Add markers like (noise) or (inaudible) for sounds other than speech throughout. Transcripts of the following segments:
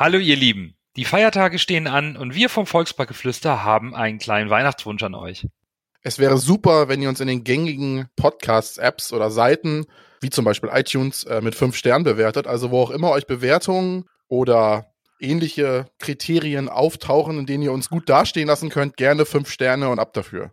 Hallo ihr Lieben, die Feiertage stehen an und wir vom Volksparkgeflüster haben einen kleinen Weihnachtswunsch an euch. Es wäre super, wenn ihr uns in den gängigen Podcasts-Apps oder Seiten, wie zum Beispiel iTunes, äh, mit fünf Sternen bewertet. Also wo auch immer euch Bewertungen oder ähnliche Kriterien auftauchen, in denen ihr uns gut dastehen lassen könnt, gerne fünf Sterne und ab dafür.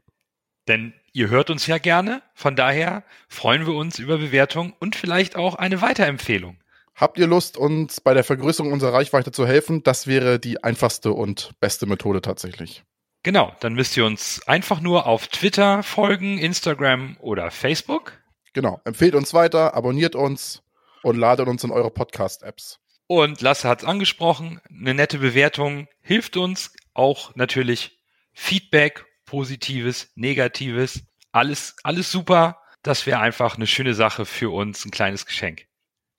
Denn ihr hört uns ja gerne, von daher freuen wir uns über Bewertungen und vielleicht auch eine Weiterempfehlung. Habt ihr Lust, uns bei der Vergrößerung unserer Reichweite zu helfen? Das wäre die einfachste und beste Methode tatsächlich. Genau, dann müsst ihr uns einfach nur auf Twitter folgen, Instagram oder Facebook. Genau, empfehlt uns weiter, abonniert uns und ladet uns in eure Podcast-Apps. Und Lasse hat es angesprochen, eine nette Bewertung hilft uns auch natürlich Feedback, positives, negatives, alles, alles super. Das wäre einfach eine schöne Sache für uns, ein kleines Geschenk.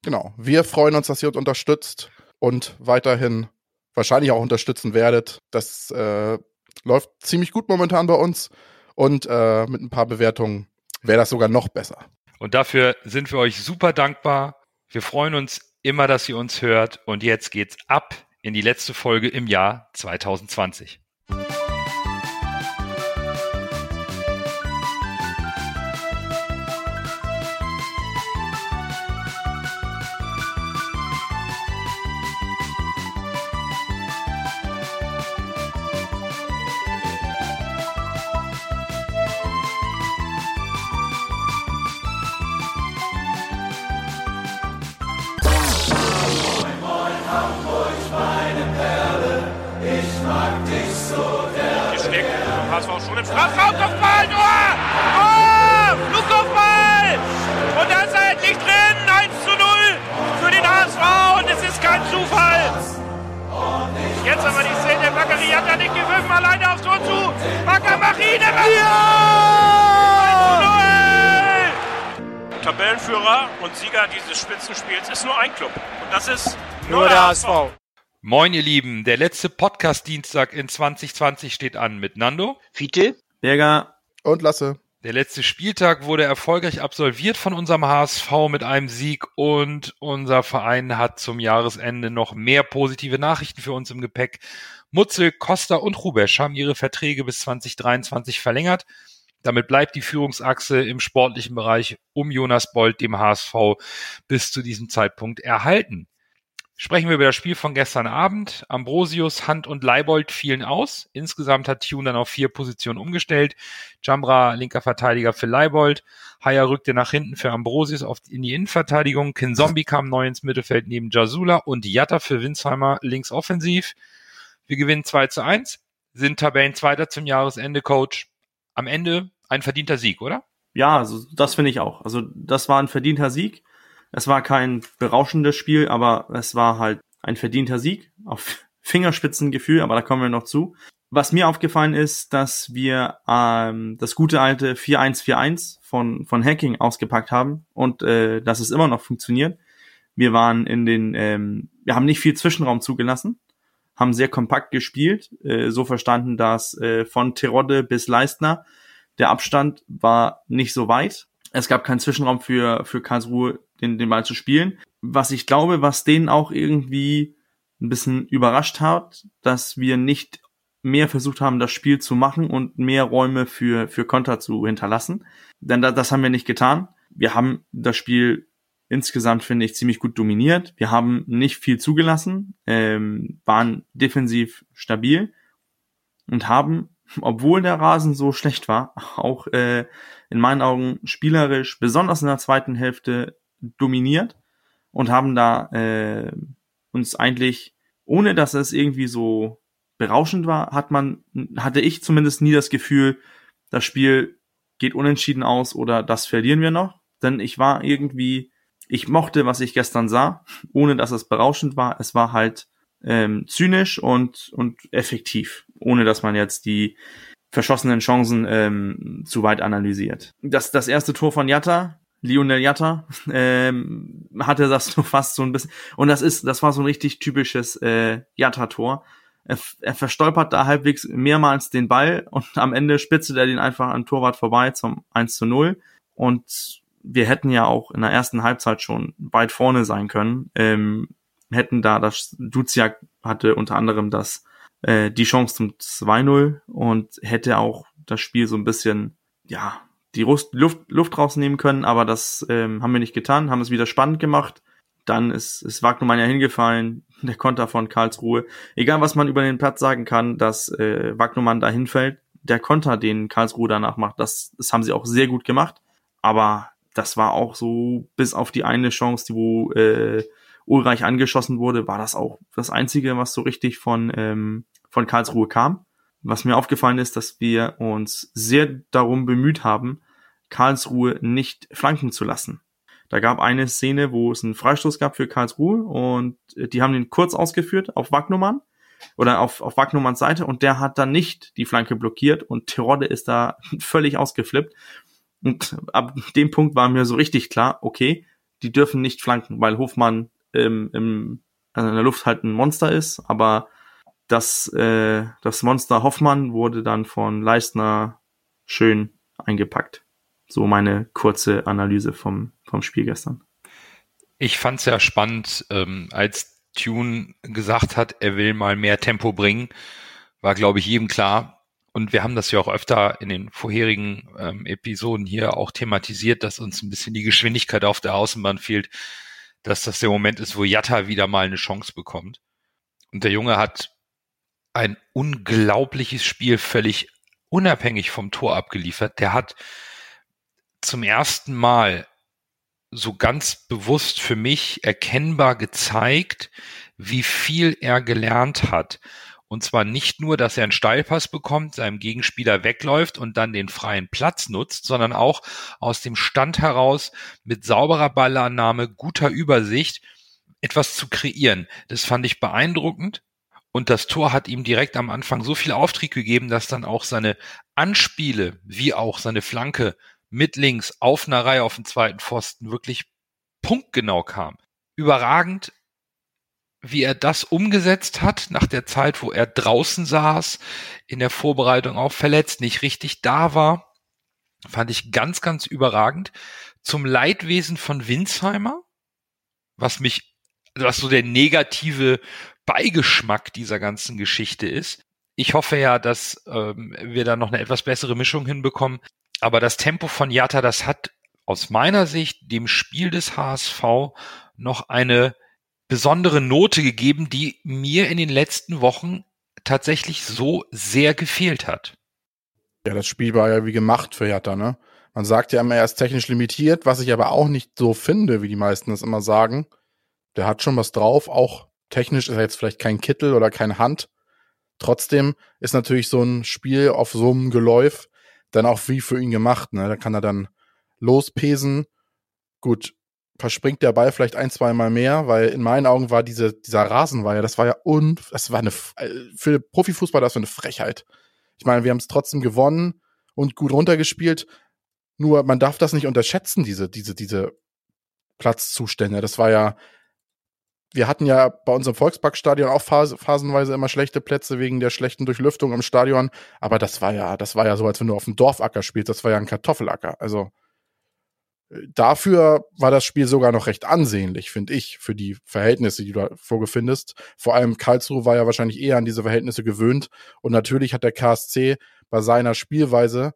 Genau. Wir freuen uns, dass ihr uns unterstützt und weiterhin wahrscheinlich auch unterstützen werdet. Das äh, läuft ziemlich gut momentan bei uns und äh, mit ein paar Bewertungen wäre das sogar noch besser. Und dafür sind wir euch super dankbar. Wir freuen uns immer, dass ihr uns hört und jetzt geht's ab in die letzte Folge im Jahr 2020. im Strafraum, Kopfball, Tor! Tor! Flugkopfball! Und da ist er endlich drin, 1 zu 0 für den HSV und es ist kein Zufall. Jetzt aber die Szene, Bakary hat da nicht gewürfen, alleine aufs Tor zu. Bakker Machine! Ja! 1 zu 0! Tabellenführer und Sieger dieses Spitzenspiels ist nur ein Club. Und das ist nur, nur der HSV. HSV. Moin, ihr Lieben. Der letzte Podcast-Dienstag in 2020 steht an mit Nando. Fiete. Berger. Und Lasse. Der letzte Spieltag wurde erfolgreich absolviert von unserem HSV mit einem Sieg und unser Verein hat zum Jahresende noch mehr positive Nachrichten für uns im Gepäck. Mutzel, Costa und Rubesch haben ihre Verträge bis 2023 verlängert. Damit bleibt die Führungsachse im sportlichen Bereich um Jonas Bold, dem HSV, bis zu diesem Zeitpunkt erhalten. Sprechen wir über das Spiel von gestern Abend. Ambrosius, Hand und Leibold fielen aus. Insgesamt hat Tune dann auf vier Positionen umgestellt. Jambra, linker Verteidiger für Leibold. Haya rückte nach hinten für Ambrosius auf, in die Innenverteidigung. Kinzombie kam neu ins Mittelfeld neben Jasula und Jatta für Winsheimer links offensiv. Wir gewinnen 2 zu 1, sind Tabellenzweiter zum Jahresende, Coach. Am Ende ein verdienter Sieg, oder? Ja, also das finde ich auch. Also das war ein verdienter Sieg. Es war kein berauschendes Spiel, aber es war halt ein verdienter Sieg auf (laughs) Fingerspitzengefühl, aber da kommen wir noch zu. Was mir aufgefallen ist, dass wir ähm, das gute alte 4141 von, von Hacking ausgepackt haben und äh, dass es immer noch funktioniert. Wir waren in den, ähm, wir haben nicht viel Zwischenraum zugelassen, haben sehr kompakt gespielt, äh, so verstanden, dass äh, von Terodde bis Leistner der Abstand war nicht so weit. Es gab keinen Zwischenraum für, für Karlsruhe den, den Ball zu spielen. Was ich glaube, was denen auch irgendwie ein bisschen überrascht hat, dass wir nicht mehr versucht haben, das Spiel zu machen und mehr Räume für, für Konter zu hinterlassen. Denn da, das haben wir nicht getan. Wir haben das Spiel insgesamt, finde ich, ziemlich gut dominiert. Wir haben nicht viel zugelassen, ähm, waren defensiv stabil und haben, (laughs) obwohl der Rasen so schlecht war, (laughs) auch äh, in meinen Augen spielerisch, besonders in der zweiten Hälfte, dominiert und haben da äh, uns eigentlich, ohne dass es irgendwie so berauschend war, hat man, hatte ich zumindest nie das Gefühl, das Spiel geht unentschieden aus oder das verlieren wir noch. Denn ich war irgendwie, ich mochte, was ich gestern sah, ohne dass es berauschend war. Es war halt ähm, zynisch und, und effektiv, ohne dass man jetzt die verschossenen Chancen ähm, zu weit analysiert. Das, das erste Tor von Jatta Lionel Jatta (laughs) ähm, hatte das so fast so ein bisschen und das ist das war so ein richtig typisches äh, Jatta-Tor. Er, er verstolpert da halbwegs mehrmals den Ball und (laughs) am Ende spitzelt er den einfach an Torwart vorbei zum 1 zu 0 und wir hätten ja auch in der ersten Halbzeit schon weit vorne sein können. Ähm, hätten da, das Duziak hatte unter anderem das, äh, die Chance zum 2-0 und hätte auch das Spiel so ein bisschen, ja, die Luft, Luft rausnehmen können, aber das ähm, haben wir nicht getan, haben es wieder spannend gemacht. Dann ist, ist Wagnermann ja hingefallen, (laughs) der Konter von Karlsruhe. Egal, was man über den Platz sagen kann, dass äh, Wagnermann da hinfällt, der Konter, den Karlsruhe danach macht, das, das haben sie auch sehr gut gemacht. Aber das war auch so, bis auf die eine Chance, die wo äh, Ulreich angeschossen wurde, war das auch das Einzige, was so richtig von, ähm, von Karlsruhe kam. Was mir aufgefallen ist, dass wir uns sehr darum bemüht haben, Karlsruhe nicht flanken zu lassen. Da gab eine Szene, wo es einen Freistoß gab für Karlsruhe und die haben den kurz ausgeführt auf Wagnumann oder auf, auf Wagnumanns Seite und der hat dann nicht die Flanke blockiert und Terodde ist da (laughs) völlig ausgeflippt. Und ab dem Punkt war mir so richtig klar, okay, die dürfen nicht flanken, weil Hofmann im, im, also in der Luft halt ein Monster ist, aber das, äh, das Monster Hoffmann wurde dann von Leistner schön eingepackt. So meine kurze Analyse vom, vom Spiel gestern. Ich fand es ja spannend, ähm, als Tune gesagt hat, er will mal mehr Tempo bringen, war, glaube ich, jedem klar. Und wir haben das ja auch öfter in den vorherigen ähm, Episoden hier auch thematisiert, dass uns ein bisschen die Geschwindigkeit auf der Außenbahn fehlt, dass das der Moment ist, wo Jatta wieder mal eine Chance bekommt. Und der Junge hat ein unglaubliches Spiel völlig unabhängig vom Tor abgeliefert. Der hat zum ersten Mal so ganz bewusst für mich erkennbar gezeigt, wie viel er gelernt hat. Und zwar nicht nur, dass er einen Steilpass bekommt, seinem Gegenspieler wegläuft und dann den freien Platz nutzt, sondern auch aus dem Stand heraus mit sauberer Ballannahme, guter Übersicht etwas zu kreieren. Das fand ich beeindruckend. Und das Tor hat ihm direkt am Anfang so viel Auftrieb gegeben, dass dann auch seine Anspiele wie auch seine Flanke mit links auf einer Reihe auf dem zweiten Pfosten wirklich punktgenau kam. Überragend, wie er das umgesetzt hat nach der Zeit, wo er draußen saß, in der Vorbereitung auch verletzt, nicht richtig da war, fand ich ganz, ganz überragend. Zum Leidwesen von Winsheimer, was mich, was so der negative Beigeschmack dieser ganzen Geschichte ist. Ich hoffe ja, dass ähm, wir da noch eine etwas bessere Mischung hinbekommen aber das Tempo von Jatta, das hat aus meiner Sicht dem Spiel des HSV noch eine besondere Note gegeben, die mir in den letzten Wochen tatsächlich so sehr gefehlt hat. Ja, das Spiel war ja wie gemacht für Jatta, ne? Man sagt ja immer, er ist technisch limitiert, was ich aber auch nicht so finde, wie die meisten das immer sagen. Der hat schon was drauf, auch technisch ist er jetzt vielleicht kein Kittel oder kein Hand. Trotzdem ist natürlich so ein Spiel auf so einem Geläuf dann auch wie für ihn gemacht. Ne? Da kann er dann lospesen. Gut, verspringt der Ball vielleicht ein, zwei Mal mehr, weil in meinen Augen war diese, dieser Rasen war ja, das war ja un, das war eine, für Profifußball, das war eine Frechheit. Ich meine, wir haben es trotzdem gewonnen und gut runtergespielt. Nur man darf das nicht unterschätzen, diese, diese, diese Platzzustände. Das war ja, wir hatten ja bei unserem Volksparkstadion auch phasenweise immer schlechte Plätze wegen der schlechten Durchlüftung im Stadion. Aber das war ja, das war ja so, als wenn du auf dem Dorfacker spielst. Das war ja ein Kartoffelacker. Also äh, dafür war das Spiel sogar noch recht ansehnlich, finde ich, für die Verhältnisse, die du da vorgefindest. Vor allem Karlsruhe war ja wahrscheinlich eher an diese Verhältnisse gewöhnt. Und natürlich hat der KSC bei seiner Spielweise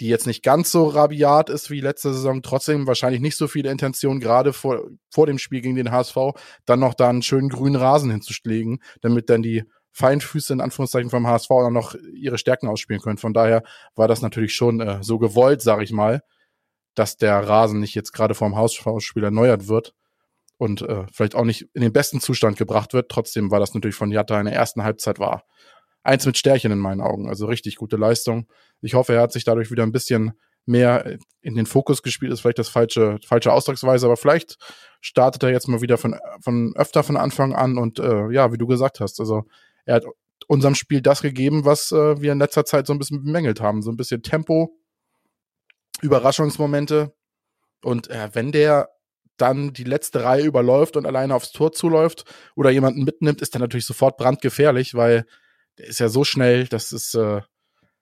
die jetzt nicht ganz so rabiat ist wie letzte Saison, trotzdem wahrscheinlich nicht so viele Intention, gerade vor, vor dem Spiel gegen den HSV, dann noch da einen schönen grünen Rasen hinzuschlägen, damit dann die Feinfüße in Anführungszeichen vom HSV dann noch ihre Stärken ausspielen können. Von daher war das natürlich schon äh, so gewollt, sag ich mal, dass der Rasen nicht jetzt gerade vom HSV-Spiel erneuert wird und äh, vielleicht auch nicht in den besten Zustand gebracht wird. Trotzdem war das natürlich von Jatta in der ersten Halbzeit war eins mit Stärchen in meinen Augen. Also richtig gute Leistung. Ich hoffe, er hat sich dadurch wieder ein bisschen mehr in den Fokus gespielt, ist vielleicht das falsche, falsche Ausdrucksweise, aber vielleicht startet er jetzt mal wieder von, von öfter von Anfang an und äh, ja, wie du gesagt hast, also er hat unserem Spiel das gegeben, was äh, wir in letzter Zeit so ein bisschen bemängelt haben. So ein bisschen Tempo, Überraschungsmomente. Und äh, wenn der dann die letzte Reihe überläuft und alleine aufs Tor zuläuft oder jemanden mitnimmt, ist er natürlich sofort brandgefährlich, weil der ist ja so schnell, das ist, äh,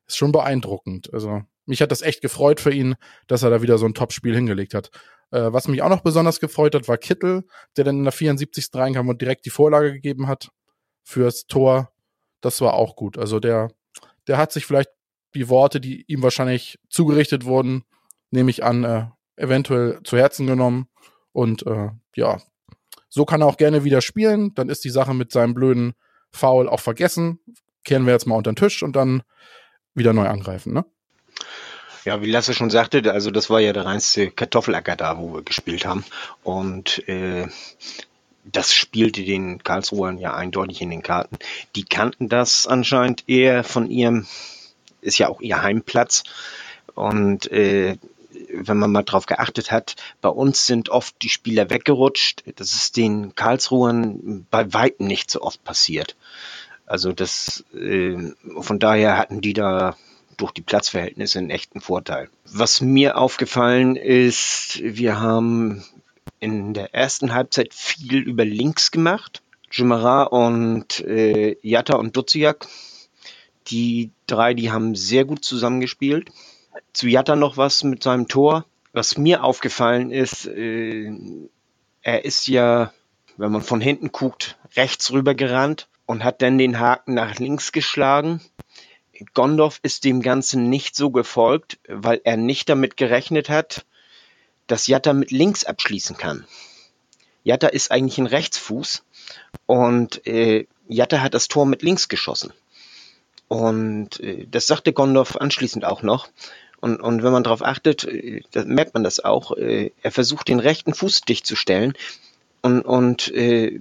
ist schon beeindruckend. Also mich hat das echt gefreut für ihn, dass er da wieder so ein Top-Spiel hingelegt hat. Äh, was mich auch noch besonders gefreut hat, war Kittel, der dann in der 74. reinkam und direkt die Vorlage gegeben hat fürs Tor. Das war auch gut. Also der, der hat sich vielleicht die Worte, die ihm wahrscheinlich zugerichtet wurden, nehme ich an, äh, eventuell zu Herzen genommen. Und äh, ja, so kann er auch gerne wieder spielen. Dann ist die Sache mit seinem blöden Foul auch vergessen. Kehren wir jetzt mal unter den Tisch und dann wieder neu angreifen, ne? Ja, wie Lasse schon sagte, also das war ja der reinste Kartoffelacker da, wo wir gespielt haben. Und äh, das spielte den Karlsruhern ja eindeutig in den Karten. Die kannten das anscheinend eher von ihrem, ist ja auch ihr Heimplatz. Und äh, wenn man mal drauf geachtet hat, bei uns sind oft die Spieler weggerutscht. Das ist den Karlsruhern bei Weitem nicht so oft passiert. Also das, äh, von daher hatten die da durch die Platzverhältnisse einen echten Vorteil. Was mir aufgefallen ist, wir haben in der ersten Halbzeit viel über links gemacht. Jumara und äh, Jatta und Duziak, die drei, die haben sehr gut zusammengespielt. Zu Jatta noch was mit seinem Tor. Was mir aufgefallen ist, äh, er ist ja, wenn man von hinten guckt, rechts rüber gerannt und hat dann den Haken nach links geschlagen. Gondorf ist dem Ganzen nicht so gefolgt, weil er nicht damit gerechnet hat, dass Jatta mit links abschließen kann. Jatta ist eigentlich ein Rechtsfuß und äh, Jatta hat das Tor mit links geschossen. Und äh, das sagte Gondorf anschließend auch noch. Und, und wenn man darauf achtet, äh, merkt man das auch. Äh, er versucht den rechten Fuß dicht zu stellen und, und äh,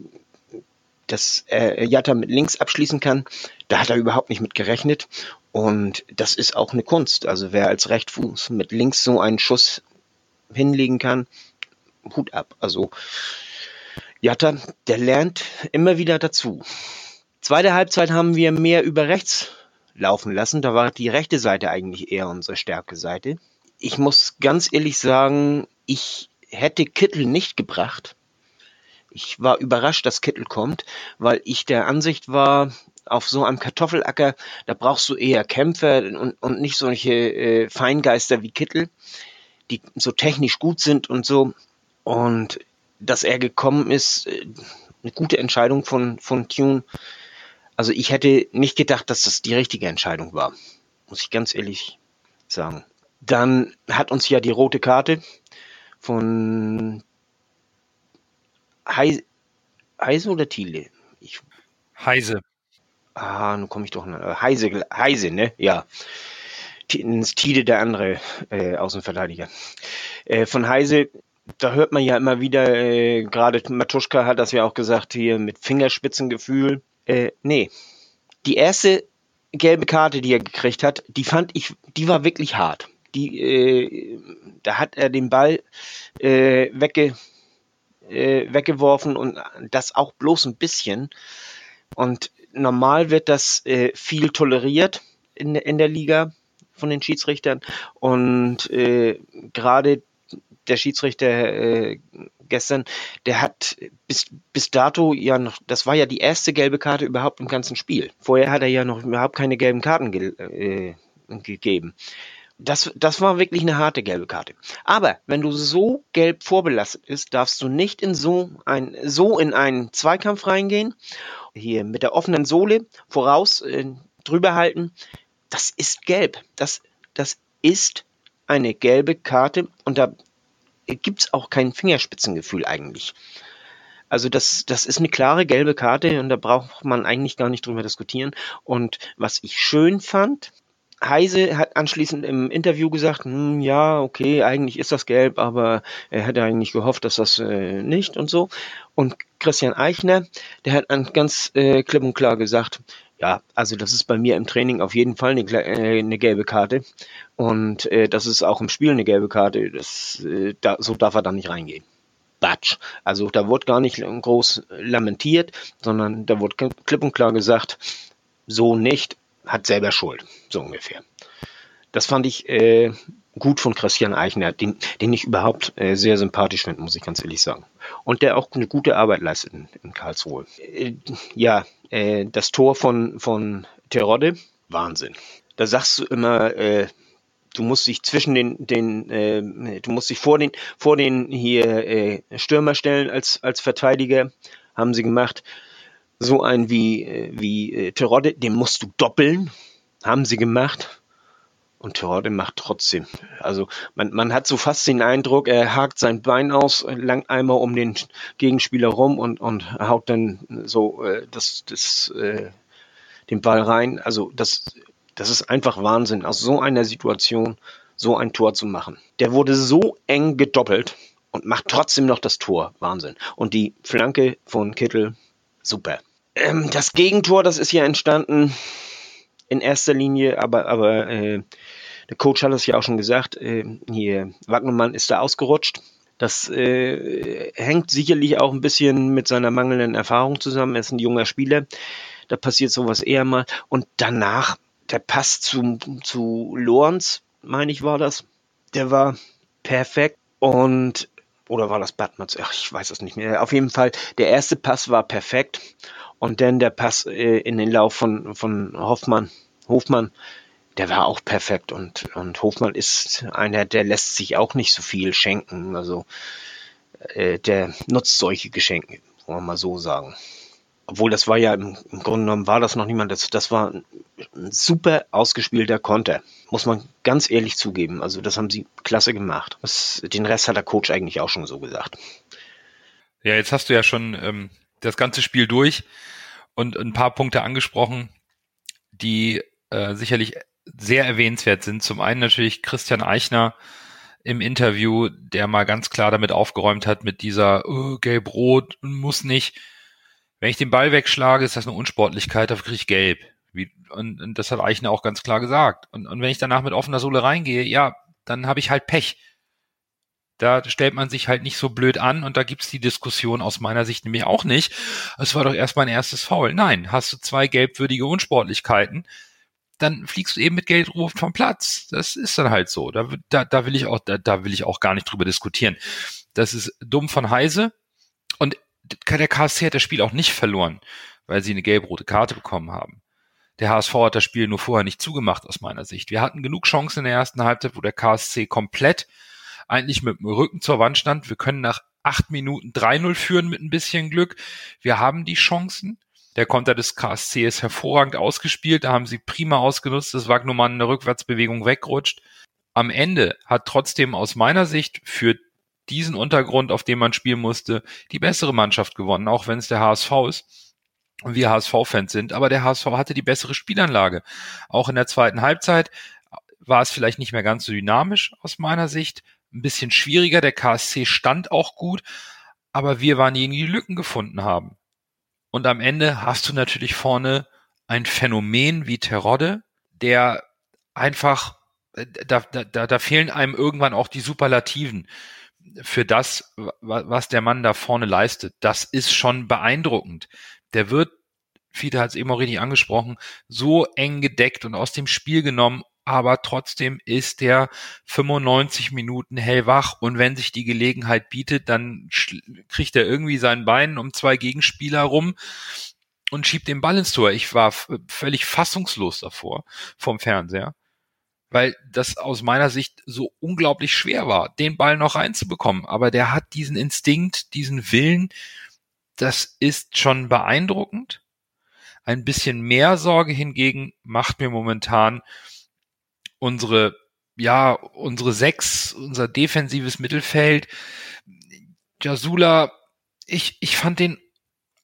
dass er Jatta mit links abschließen kann, da hat er überhaupt nicht mit gerechnet. Und das ist auch eine Kunst. Also wer als Rechtfuß mit links so einen Schuss hinlegen kann, Hut ab. Also Jatta, der lernt immer wieder dazu. Zweite Halbzeit haben wir mehr über rechts laufen lassen. Da war die rechte Seite eigentlich eher unsere stärke Seite. Ich muss ganz ehrlich sagen, ich hätte Kittel nicht gebracht. Ich war überrascht, dass Kittel kommt, weil ich der Ansicht war, auf so einem Kartoffelacker, da brauchst du eher Kämpfer und, und nicht solche äh, Feingeister wie Kittel die so technisch gut sind und so. Und dass er gekommen ist, äh, eine gute Entscheidung von, von Tune. Also ich hätte nicht gedacht, dass das die richtige Entscheidung war. Muss ich ganz ehrlich sagen. Dann hat uns ja die rote Karte von Heise, Heise oder Thiele? Ich, Heise. Ah, nun komme ich doch. Heise, Heise, ne? Ja Tide der andere äh, Außenverteidiger. Äh, von Heise, da hört man ja immer wieder, äh, gerade Matuschka hat das ja auch gesagt, hier mit Fingerspitzengefühl. Äh, nee. Die erste gelbe Karte, die er gekriegt hat, die fand ich, die war wirklich hart. Die, äh, da hat er den Ball äh, wegge, äh, weggeworfen und das auch bloß ein bisschen. Und normal wird das äh, viel toleriert in, in der Liga von den Schiedsrichtern. Und äh, gerade der Schiedsrichter äh, gestern, der hat bis, bis dato ja noch, das war ja die erste gelbe Karte überhaupt im ganzen Spiel. Vorher hat er ja noch überhaupt keine gelben Karten ge äh, gegeben. Das, das war wirklich eine harte gelbe Karte. Aber wenn du so gelb vorbelastet bist, darfst du nicht in so ein so in einen Zweikampf reingehen. Hier mit der offenen Sohle voraus äh, drüber halten das ist gelb. Das, das ist eine gelbe Karte und da gibt es auch kein Fingerspitzengefühl eigentlich. Also das, das ist eine klare gelbe Karte und da braucht man eigentlich gar nicht drüber diskutieren. Und was ich schön fand, Heise hat anschließend im Interview gesagt, hm, ja, okay, eigentlich ist das gelb, aber er hätte eigentlich gehofft, dass das äh, nicht und so. Und Christian Eichner, der hat ganz äh, klipp und klar gesagt, ja, also das ist bei mir im Training auf jeden Fall eine, äh, eine gelbe Karte. Und äh, das ist auch im Spiel eine gelbe Karte. Das, äh, da, so darf er da nicht reingehen. Batsch. Also da wurde gar nicht groß lamentiert, sondern da wurde klipp und klar gesagt, so nicht, hat selber Schuld. So ungefähr. Das fand ich äh, gut von Christian Eichner, den, den ich überhaupt äh, sehr sympathisch finde, muss ich ganz ehrlich sagen. Und der auch eine gute Arbeit leistet in, in Karlsruhe. Äh, ja, äh, das Tor von, von Terodde, Wahnsinn. Da sagst du immer, äh, Du musst dich zwischen den, den äh, du musst dich vor den, vor den hier äh, Stürmer stellen als, als Verteidiger, haben sie gemacht. So ein wie, äh, wie äh, Terodde, den musst du doppeln, haben sie gemacht. Und Terodde macht trotzdem. Also man, man hat so fast den Eindruck, er hakt sein Bein aus, langt einmal um den Gegenspieler rum und, und haut dann so äh, das, das, äh, den Ball rein. Also das, das ist einfach Wahnsinn, aus so einer Situation so ein Tor zu machen. Der wurde so eng gedoppelt und macht trotzdem noch das Tor. Wahnsinn. Und die Flanke von Kittel, super. Ähm, das Gegentor, das ist ja entstanden in erster Linie, aber, aber äh, der Coach hat es ja auch schon gesagt, äh, hier, Wagnermann ist da ausgerutscht. Das äh, hängt sicherlich auch ein bisschen mit seiner mangelnden Erfahrung zusammen. Er ist ein junger Spieler. Da passiert sowas eher mal. Und danach, der Pass zu, zu Lorenz, meine ich, war das. Der war perfekt. Und, oder war das Badmatz? Ach, ich weiß es nicht mehr. Auf jeden Fall, der erste Pass war perfekt. Und dann der Pass äh, in den Lauf von, von Hoffmann, Hofmann, der war auch perfekt. Und, und Hofmann ist einer, der lässt sich auch nicht so viel schenken. Also äh, der nutzt solche Geschenke, wollen wir mal so sagen. Obwohl das war ja im, im Grunde genommen war das noch niemand. Das, das war ein, ein super ausgespielter Konter. Muss man ganz ehrlich zugeben. Also das haben sie klasse gemacht. Das, den Rest hat der Coach eigentlich auch schon so gesagt. Ja, jetzt hast du ja schon ähm, das ganze Spiel durch und ein paar Punkte angesprochen, die äh, sicherlich sehr erwähnenswert sind. Zum einen natürlich Christian Eichner im Interview, der mal ganz klar damit aufgeräumt hat, mit dieser oh, gelb-rot muss nicht. Wenn ich den Ball wegschlage, ist das eine Unsportlichkeit, dafür kriege ich gelb. Wie, und, und das hat Eichner auch ganz klar gesagt. Und, und wenn ich danach mit offener Sohle reingehe, ja, dann habe ich halt Pech. Da stellt man sich halt nicht so blöd an und da gibt's die Diskussion aus meiner Sicht nämlich auch nicht. Es war doch erst mein erstes Foul. Nein, hast du zwei gelbwürdige Unsportlichkeiten, dann fliegst du eben mit Geldruf vom Platz. Das ist dann halt so. Da, da, da will ich auch, da, da will ich auch gar nicht drüber diskutieren. Das ist dumm von Heise. Und der KSC hat das Spiel auch nicht verloren, weil sie eine gelb-rote Karte bekommen haben. Der HSV hat das Spiel nur vorher nicht zugemacht aus meiner Sicht. Wir hatten genug Chancen in der ersten Halbzeit, wo der KSC komplett eigentlich mit dem Rücken zur Wand stand. Wir können nach acht Minuten 3-0 führen mit ein bisschen Glück. Wir haben die Chancen. Der Konter des KSC ist hervorragend ausgespielt. Da haben sie prima ausgenutzt, dass Wagnumann in der Rückwärtsbewegung wegrutscht. Am Ende hat trotzdem aus meiner Sicht für diesen Untergrund, auf dem man spielen musste, die bessere Mannschaft gewonnen, auch wenn es der HSV ist und wir HSV-Fans sind. Aber der HSV hatte die bessere Spielanlage. Auch in der zweiten Halbzeit war es vielleicht nicht mehr ganz so dynamisch aus meiner Sicht, ein bisschen schwieriger. Der KSC stand auch gut, aber wir waren diejenigen, die Lücken gefunden haben. Und am Ende hast du natürlich vorne ein Phänomen wie Terodde, der einfach, äh, da, da, da fehlen einem irgendwann auch die Superlativen für das, was der Mann da vorne leistet. Das ist schon beeindruckend. Der wird, Fiete hat es eben auch richtig angesprochen, so eng gedeckt und aus dem Spiel genommen aber trotzdem ist der 95 Minuten hellwach und wenn sich die Gelegenheit bietet, dann kriegt er irgendwie sein Bein um zwei Gegenspieler rum und schiebt den Ball ins Tor. Ich war völlig fassungslos davor vom Fernseher, weil das aus meiner Sicht so unglaublich schwer war, den Ball noch reinzubekommen. Aber der hat diesen Instinkt, diesen Willen, das ist schon beeindruckend. Ein bisschen mehr Sorge hingegen macht mir momentan unsere, ja, unsere sechs, unser defensives Mittelfeld. Jasula, ich, ich fand den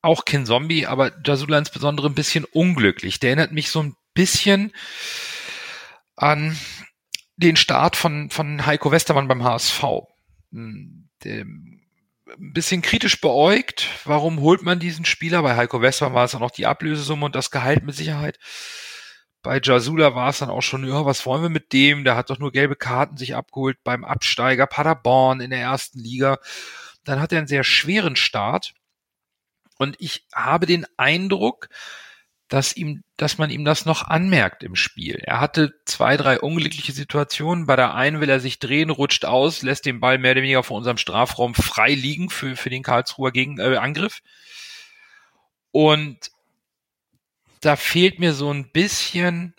auch kein Zombie, aber Jasula insbesondere ein bisschen unglücklich. Der erinnert mich so ein bisschen an den Start von, von Heiko Westermann beim HSV. Hm, der, ein bisschen kritisch beäugt. Warum holt man diesen Spieler? Bei Heiko Westermann war es auch noch die Ablösesumme und das Gehalt mit Sicherheit bei Jasula war es dann auch schon, ja, was wollen wir mit dem? Der hat doch nur gelbe Karten sich abgeholt beim Absteiger Paderborn in der ersten Liga. Dann hat er einen sehr schweren Start. Und ich habe den Eindruck, dass ihm, dass man ihm das noch anmerkt im Spiel. Er hatte zwei, drei unglückliche Situationen. Bei der einen will er sich drehen, rutscht aus, lässt den Ball mehr oder weniger vor unserem Strafraum frei liegen für, für den Karlsruher Gegen, äh, Angriff. Und da fehlt mir so ein bisschen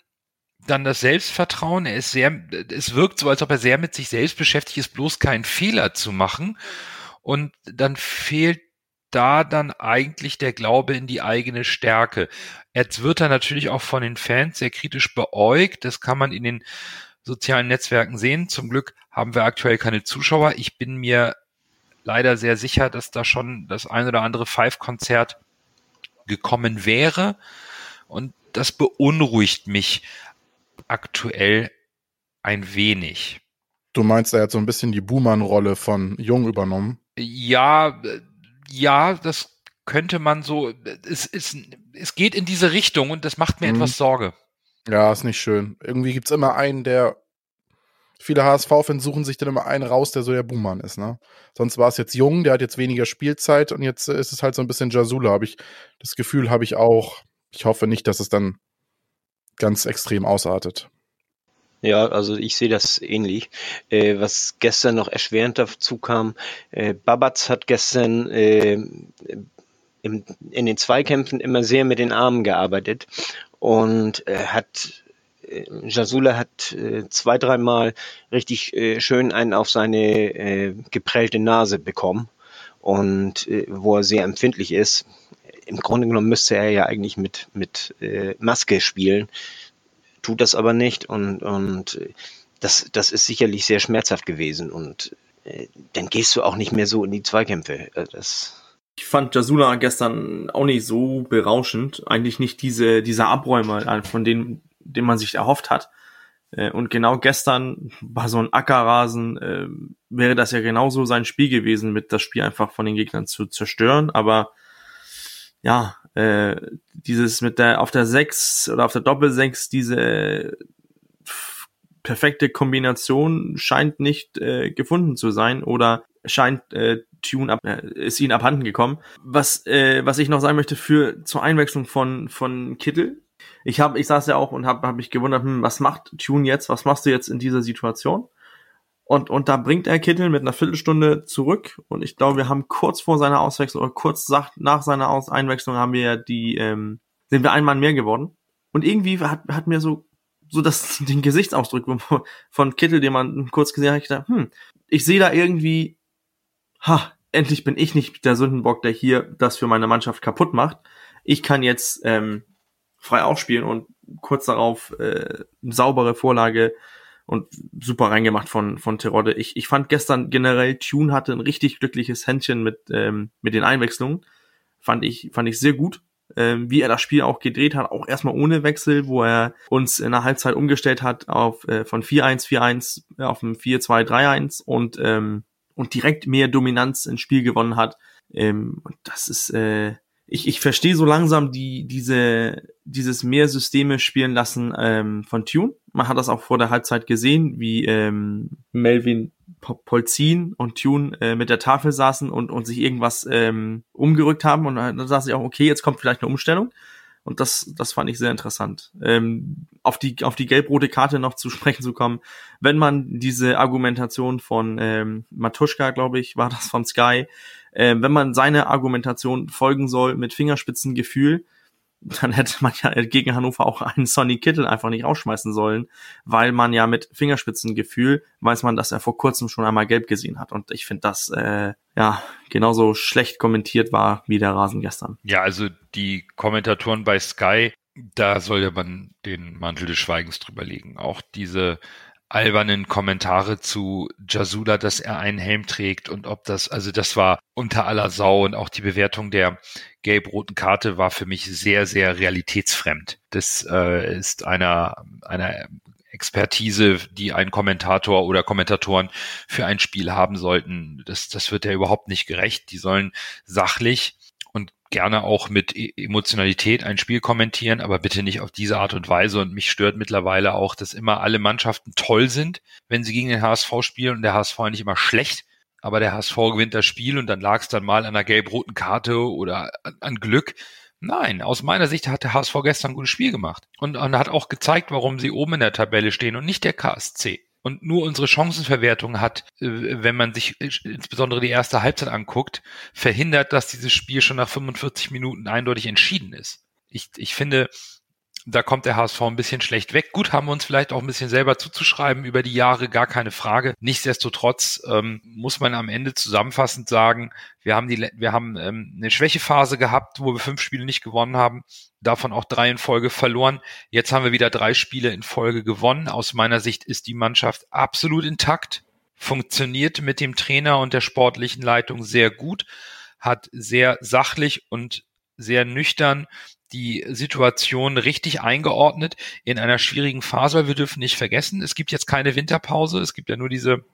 dann das Selbstvertrauen. Er ist sehr, es wirkt so, als ob er sehr mit sich selbst beschäftigt ist, bloß keinen Fehler zu machen. Und dann fehlt da dann eigentlich der Glaube in die eigene Stärke. Jetzt wird er natürlich auch von den Fans sehr kritisch beäugt. Das kann man in den sozialen Netzwerken sehen. Zum Glück haben wir aktuell keine Zuschauer. Ich bin mir leider sehr sicher, dass da schon das ein oder andere Five-Konzert gekommen wäre. Und das beunruhigt mich aktuell ein wenig. Du meinst, er hat so ein bisschen die Buhmann-Rolle von Jung übernommen? Ja, ja, das könnte man so, es, es, es geht in diese Richtung und das macht mir mhm. etwas Sorge. Ja, ist nicht schön. Irgendwie gibt es immer einen, der viele HSV-Fans suchen sich dann immer einen raus, der so der Buhmann ist, ne? Sonst war es jetzt Jung, der hat jetzt weniger Spielzeit und jetzt ist es halt so ein bisschen Jasula, habe ich das Gefühl, habe ich auch. Ich hoffe nicht, dass es dann ganz extrem ausartet. Ja, also ich sehe das ähnlich. Äh, was gestern noch erschwerend dazu kam, äh, Babatz hat gestern äh, im, in den Zweikämpfen immer sehr mit den Armen gearbeitet und äh, hat äh, Jasula hat äh, zwei, dreimal richtig äh, schön einen auf seine äh, geprellte Nase bekommen und äh, wo er sehr empfindlich ist. Im Grunde genommen müsste er ja eigentlich mit, mit äh, Maske spielen, tut das aber nicht und, und äh, das, das ist sicherlich sehr schmerzhaft gewesen und äh, dann gehst du auch nicht mehr so in die Zweikämpfe. Äh, das, ich fand Jasula gestern auch nicht so berauschend. Eigentlich nicht diese, dieser Abräumer, von denen, den man sich erhofft hat. Äh, und genau gestern war so ein Ackerrasen, äh, wäre das ja genauso sein Spiel gewesen, mit das Spiel einfach von den Gegnern zu zerstören. Aber ja, äh, dieses mit der auf der 6 oder auf der Doppel 6, diese perfekte Kombination scheint nicht äh, gefunden zu sein oder scheint äh, Tune ab, äh, ist ihnen abhanden gekommen. Was äh, was ich noch sagen möchte für zur Einwechslung von von Kittel. Ich habe ich saß ja auch und habe hab mich gewundert, hm, was macht Tune jetzt? Was machst du jetzt in dieser Situation? Und, und da bringt er Kittel mit einer Viertelstunde zurück. Und ich glaube, wir haben kurz vor seiner Auswechslung oder kurz nach seiner Aus Einwechslung haben wir die, ähm, sind wir ein Mann mehr geworden. Und irgendwie hat, hat mir so, so das, (laughs) den Gesichtsausdruck von Kittel, den man kurz gesehen hat, ich gedacht, hm, ich sehe da irgendwie, ha, endlich bin ich nicht der Sündenbock, der hier das für meine Mannschaft kaputt macht. Ich kann jetzt ähm, frei aufspielen und kurz darauf äh, saubere Vorlage und super reingemacht von, von Terodde. Ich, ich fand gestern generell, Tune hatte ein richtig glückliches Händchen mit, ähm, mit den Einwechslungen. Fand ich, fand ich sehr gut. Ähm, wie er das Spiel auch gedreht hat, auch erstmal ohne Wechsel, wo er uns in der Halbzeit umgestellt hat auf äh, von 4-1, 4-1 auf ein 4-2-3-1 und, ähm, und direkt mehr Dominanz ins Spiel gewonnen hat. Ähm, und das ist, äh, ich, ich verstehe so langsam die, diese, dieses mehr Systeme spielen lassen ähm, von Tune. Man hat das auch vor der Halbzeit gesehen, wie ähm, Melvin Polzin und Tune äh, mit der Tafel saßen und, und sich irgendwas ähm, umgerückt haben. Und dann saß ich auch, okay, jetzt kommt vielleicht eine Umstellung. Und das, das fand ich sehr interessant. Ähm, auf die, auf die gelb-rote Karte noch zu sprechen zu kommen, wenn man diese Argumentation von ähm, Matuschka, glaube ich, war das von Sky, äh, wenn man seine Argumentation folgen soll mit Fingerspitzengefühl, dann hätte man ja gegen Hannover auch einen Sonny Kittel einfach nicht rausschmeißen sollen, weil man ja mit Fingerspitzengefühl weiß man, dass er vor kurzem schon einmal gelb gesehen hat. Und ich finde das äh, ja genauso schlecht kommentiert war wie der Rasen gestern. Ja, also die Kommentatoren bei Sky, da soll ja man den Mantel des Schweigens drüber legen. Auch diese albernen Kommentare zu Jasula, dass er einen Helm trägt und ob das, also das war unter aller Sau und auch die Bewertung der gelb-roten Karte war für mich sehr, sehr realitätsfremd. Das äh, ist einer, einer Expertise, die ein Kommentator oder Kommentatoren für ein Spiel haben sollten. Das, das wird ja überhaupt nicht gerecht. Die sollen sachlich gerne auch mit e-, Emotionalität ein Spiel kommentieren, aber bitte nicht auf diese Art und Weise. Und mich stört mittlerweile auch, dass immer alle Mannschaften toll sind, wenn sie gegen den HSV spielen und der HSV nicht immer schlecht. Aber der HSV gewinnt das Spiel und dann lag es dann mal an einer gelb-roten Karte oder an, Glück. Nein, aus meiner Sicht hat der HSV gestern ein gutes Spiel gemacht und, und hat auch gezeigt, warum sie oben in der Tabelle stehen und nicht der KSC und nur unsere Chancenverwertung hat, äh, wenn man sich insbesondere die erste Halbzeit anguckt, verhindert, dass dieses Spiel schon nach 45 Minuten eindeutig entschieden ist. Ich, ich finde, da kommt der HSV ein bisschen schlecht weg. Gut, haben wir uns vielleicht auch ein bisschen selber zuzuschreiben über die Jahre, gar keine Frage. Nichtsdestotrotz ähm, muss man am Ende zusammenfassend sagen, wir haben die, wir haben ähm, eine Schwächephase gehabt, wo wir fünf Spiele nicht gewonnen haben, davon auch drei in Folge verloren. Jetzt haben wir wieder drei Spiele in Folge gewonnen. Aus meiner Sicht ist die Mannschaft absolut intakt, funktioniert mit dem Trainer und der sportlichen Leitung sehr gut, hat sehr sachlich und sehr nüchtern die Situation richtig eingeordnet in einer schwierigen Phase, weil wir dürfen nicht vergessen, es gibt jetzt keine Winterpause, es gibt ja nur diese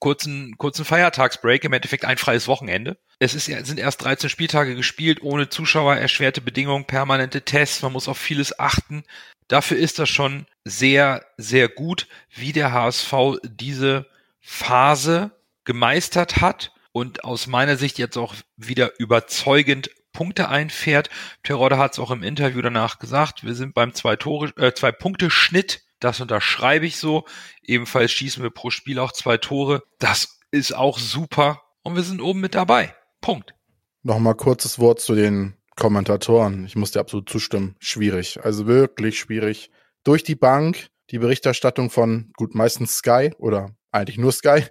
kurzen, kurzen Feiertagsbreak, im Endeffekt ein freies Wochenende. Es ist, sind erst 13 Spieltage gespielt, ohne Zuschauer, erschwerte Bedingungen, permanente Tests, man muss auf vieles achten. Dafür ist das schon sehr, sehr gut, wie der HSV diese Phase gemeistert hat und aus meiner Sicht jetzt auch wieder überzeugend Punkte einfährt. Terodde hat es auch im Interview danach gesagt, wir sind beim zwei Tore, äh, zwei. Das unterschreibe ich so. Ebenfalls schießen wir pro Spiel auch zwei Tore. Das ist auch super. Und wir sind oben mit dabei. Punkt. Nochmal kurzes Wort zu den Kommentatoren. Ich muss dir absolut zustimmen. Schwierig. Also wirklich schwierig. Durch die Bank die Berichterstattung von, gut, meistens Sky oder eigentlich nur Sky,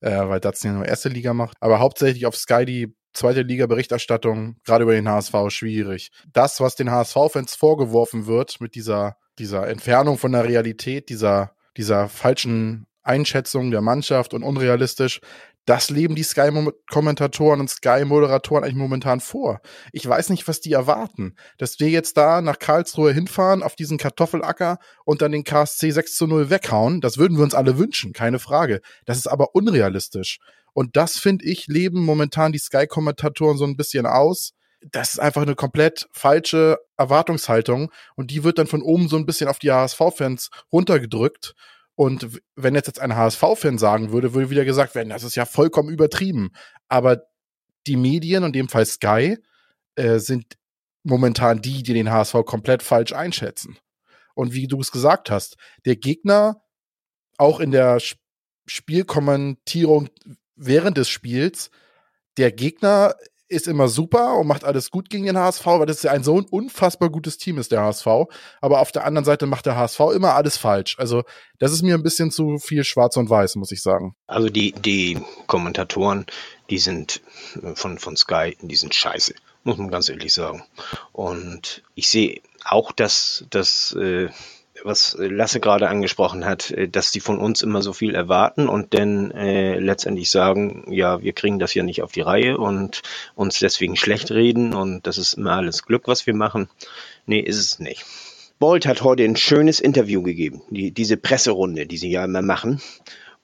äh, weil das ja nur erste Liga macht, aber hauptsächlich auf Sky die zweite Liga Berichterstattung, gerade über den HSV, schwierig. Das, was den HSV-Fans vorgeworfen wird mit dieser, dieser Entfernung von der Realität, dieser, dieser falschen Einschätzung der Mannschaft und unrealistisch, das leben die Sky-Kommentatoren und Sky-Moderatoren eigentlich momentan vor. Ich weiß nicht, was die erwarten. Dass wir jetzt da nach Karlsruhe hinfahren, auf diesen Kartoffelacker und dann den KSC 6 zu 0 weghauen, das würden wir uns alle wünschen, keine Frage. Das ist aber unrealistisch. Und das, finde ich, leben momentan die Sky-Kommentatoren so ein bisschen aus. Das ist einfach eine komplett falsche Erwartungshaltung und die wird dann von oben so ein bisschen auf die HSV-Fans runtergedrückt. Und wenn jetzt, jetzt ein HSV-Fan sagen würde, würde wieder gesagt werden, das ist ja vollkommen übertrieben. Aber die Medien, in dem Fall Sky, äh, sind momentan die, die den HSV komplett falsch einschätzen. Und wie du es gesagt hast, der Gegner auch in der Spielkommentierung während des Spiels, der Gegner ist immer super und macht alles gut gegen den HSV, weil das ja ein so ein unfassbar gutes Team ist, der HSV. Aber auf der anderen Seite macht der HSV immer alles falsch. Also, das ist mir ein bisschen zu viel schwarz und weiß, muss ich sagen. Also, die, die Kommentatoren, die sind von, von Sky, die sind scheiße, muss man ganz ehrlich sagen. Und ich sehe auch, dass, dass äh, was Lasse gerade angesprochen hat, äh, dass die von uns immer so viel erwarten und dann äh, letztendlich sagen, ja, wir kriegen das ja nicht auf die Reihe und uns deswegen schlecht reden und das ist immer alles Glück, was wir machen. Nee, ist es nicht. Bolt hat heute ein schönes Interview gegeben, die, diese Presserunde, die sie ja immer machen.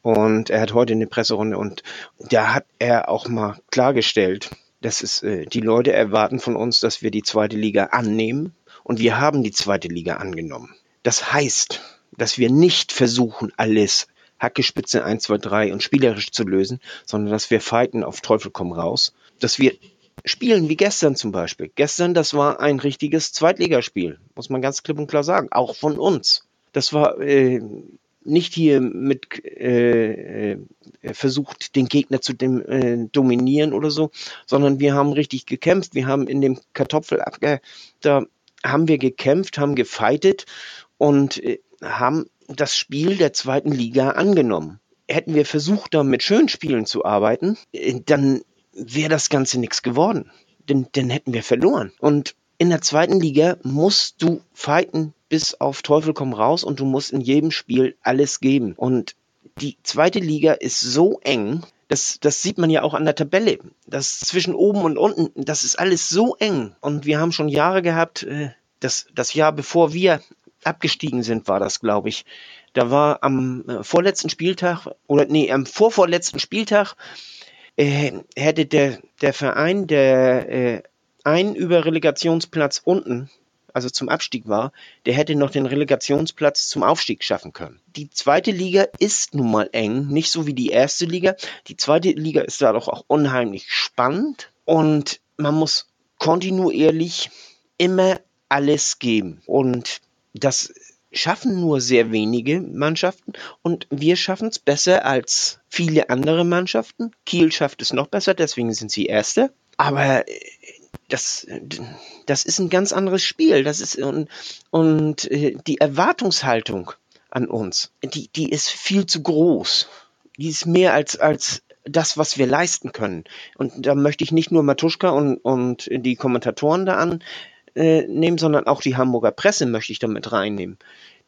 Und er hat heute eine Presserunde und da hat er auch mal klargestellt, dass es, äh, die Leute erwarten von uns, dass wir die zweite Liga annehmen. Und wir haben die zweite Liga angenommen. Das heißt, dass wir nicht versuchen, alles Hackespitze 1, 2, 3 und spielerisch zu lösen, sondern dass wir fighten auf Teufel komm raus. Dass wir spielen wie gestern zum Beispiel. Gestern, das war ein richtiges Zweitligaspiel, muss man ganz klipp und klar sagen, auch von uns. Das war äh, nicht hier mit äh, äh, versucht, den Gegner zu dem, äh, dominieren oder so, sondern wir haben richtig gekämpft. Wir haben in dem Kartoffelacker, da haben wir gekämpft, haben gefeitet und äh, haben das Spiel der zweiten Liga angenommen. Hätten wir versucht, da mit schönen Spielen zu arbeiten, äh, dann wäre das Ganze nichts geworden. Denn dann hätten wir verloren. Und in der zweiten Liga musst du fighten bis auf Teufel komm raus und du musst in jedem Spiel alles geben. Und die zweite Liga ist so eng, das, das sieht man ja auch an der Tabelle. Das zwischen oben und unten, das ist alles so eng. Und wir haben schon Jahre gehabt, äh, das, das Jahr bevor wir abgestiegen sind, war das, glaube ich. Da war am äh, vorletzten Spieltag, oder nee, am vorvorletzten Spieltag äh, hätte der, der Verein, der äh, ein über Relegationsplatz unten, also zum Abstieg war, der hätte noch den Relegationsplatz zum Aufstieg schaffen können. Die zweite Liga ist nun mal eng, nicht so wie die erste Liga. Die zweite Liga ist dadurch auch unheimlich spannend und man muss kontinuierlich immer alles geben. Und das schaffen nur sehr wenige Mannschaften und wir schaffen es besser als viele andere Mannschaften. Kiel schafft es noch besser, deswegen sind sie Erste. Aber äh, das, das ist ein ganz anderes Spiel. Das ist, und, und äh, die Erwartungshaltung an uns, die, die ist viel zu groß. Die ist mehr als, als das, was wir leisten können. Und da möchte ich nicht nur Matuschka und, und die Kommentatoren da annehmen, äh, sondern auch die Hamburger Presse möchte ich damit reinnehmen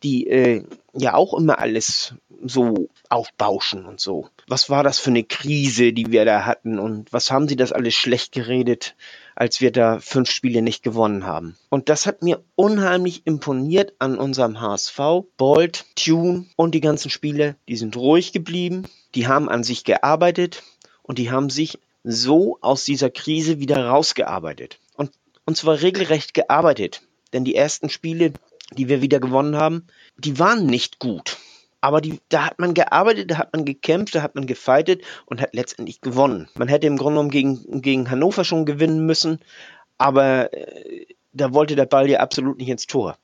die äh, ja auch immer alles so aufbauschen und so. Was war das für eine Krise, die wir da hatten und was haben sie das alles schlecht geredet, als wir da fünf Spiele nicht gewonnen haben. Und das hat mir unheimlich imponiert an unserem HSV. Bolt, Tune und die ganzen Spiele, die sind ruhig geblieben, die haben an sich gearbeitet und die haben sich so aus dieser Krise wieder rausgearbeitet. Und, zwar regelrecht gearbeitet. Denn die ersten Spiele, die wir wieder gewonnen haben, die waren nicht gut. Aber die, da hat man gearbeitet, da hat man gekämpft, da hat man gefeitet und hat letztendlich gewonnen. Man hätte im Grunde genommen gegen, gegen Hannover schon gewinnen müssen, aber äh, da wollte der Ball ja absolut nicht ins Tor.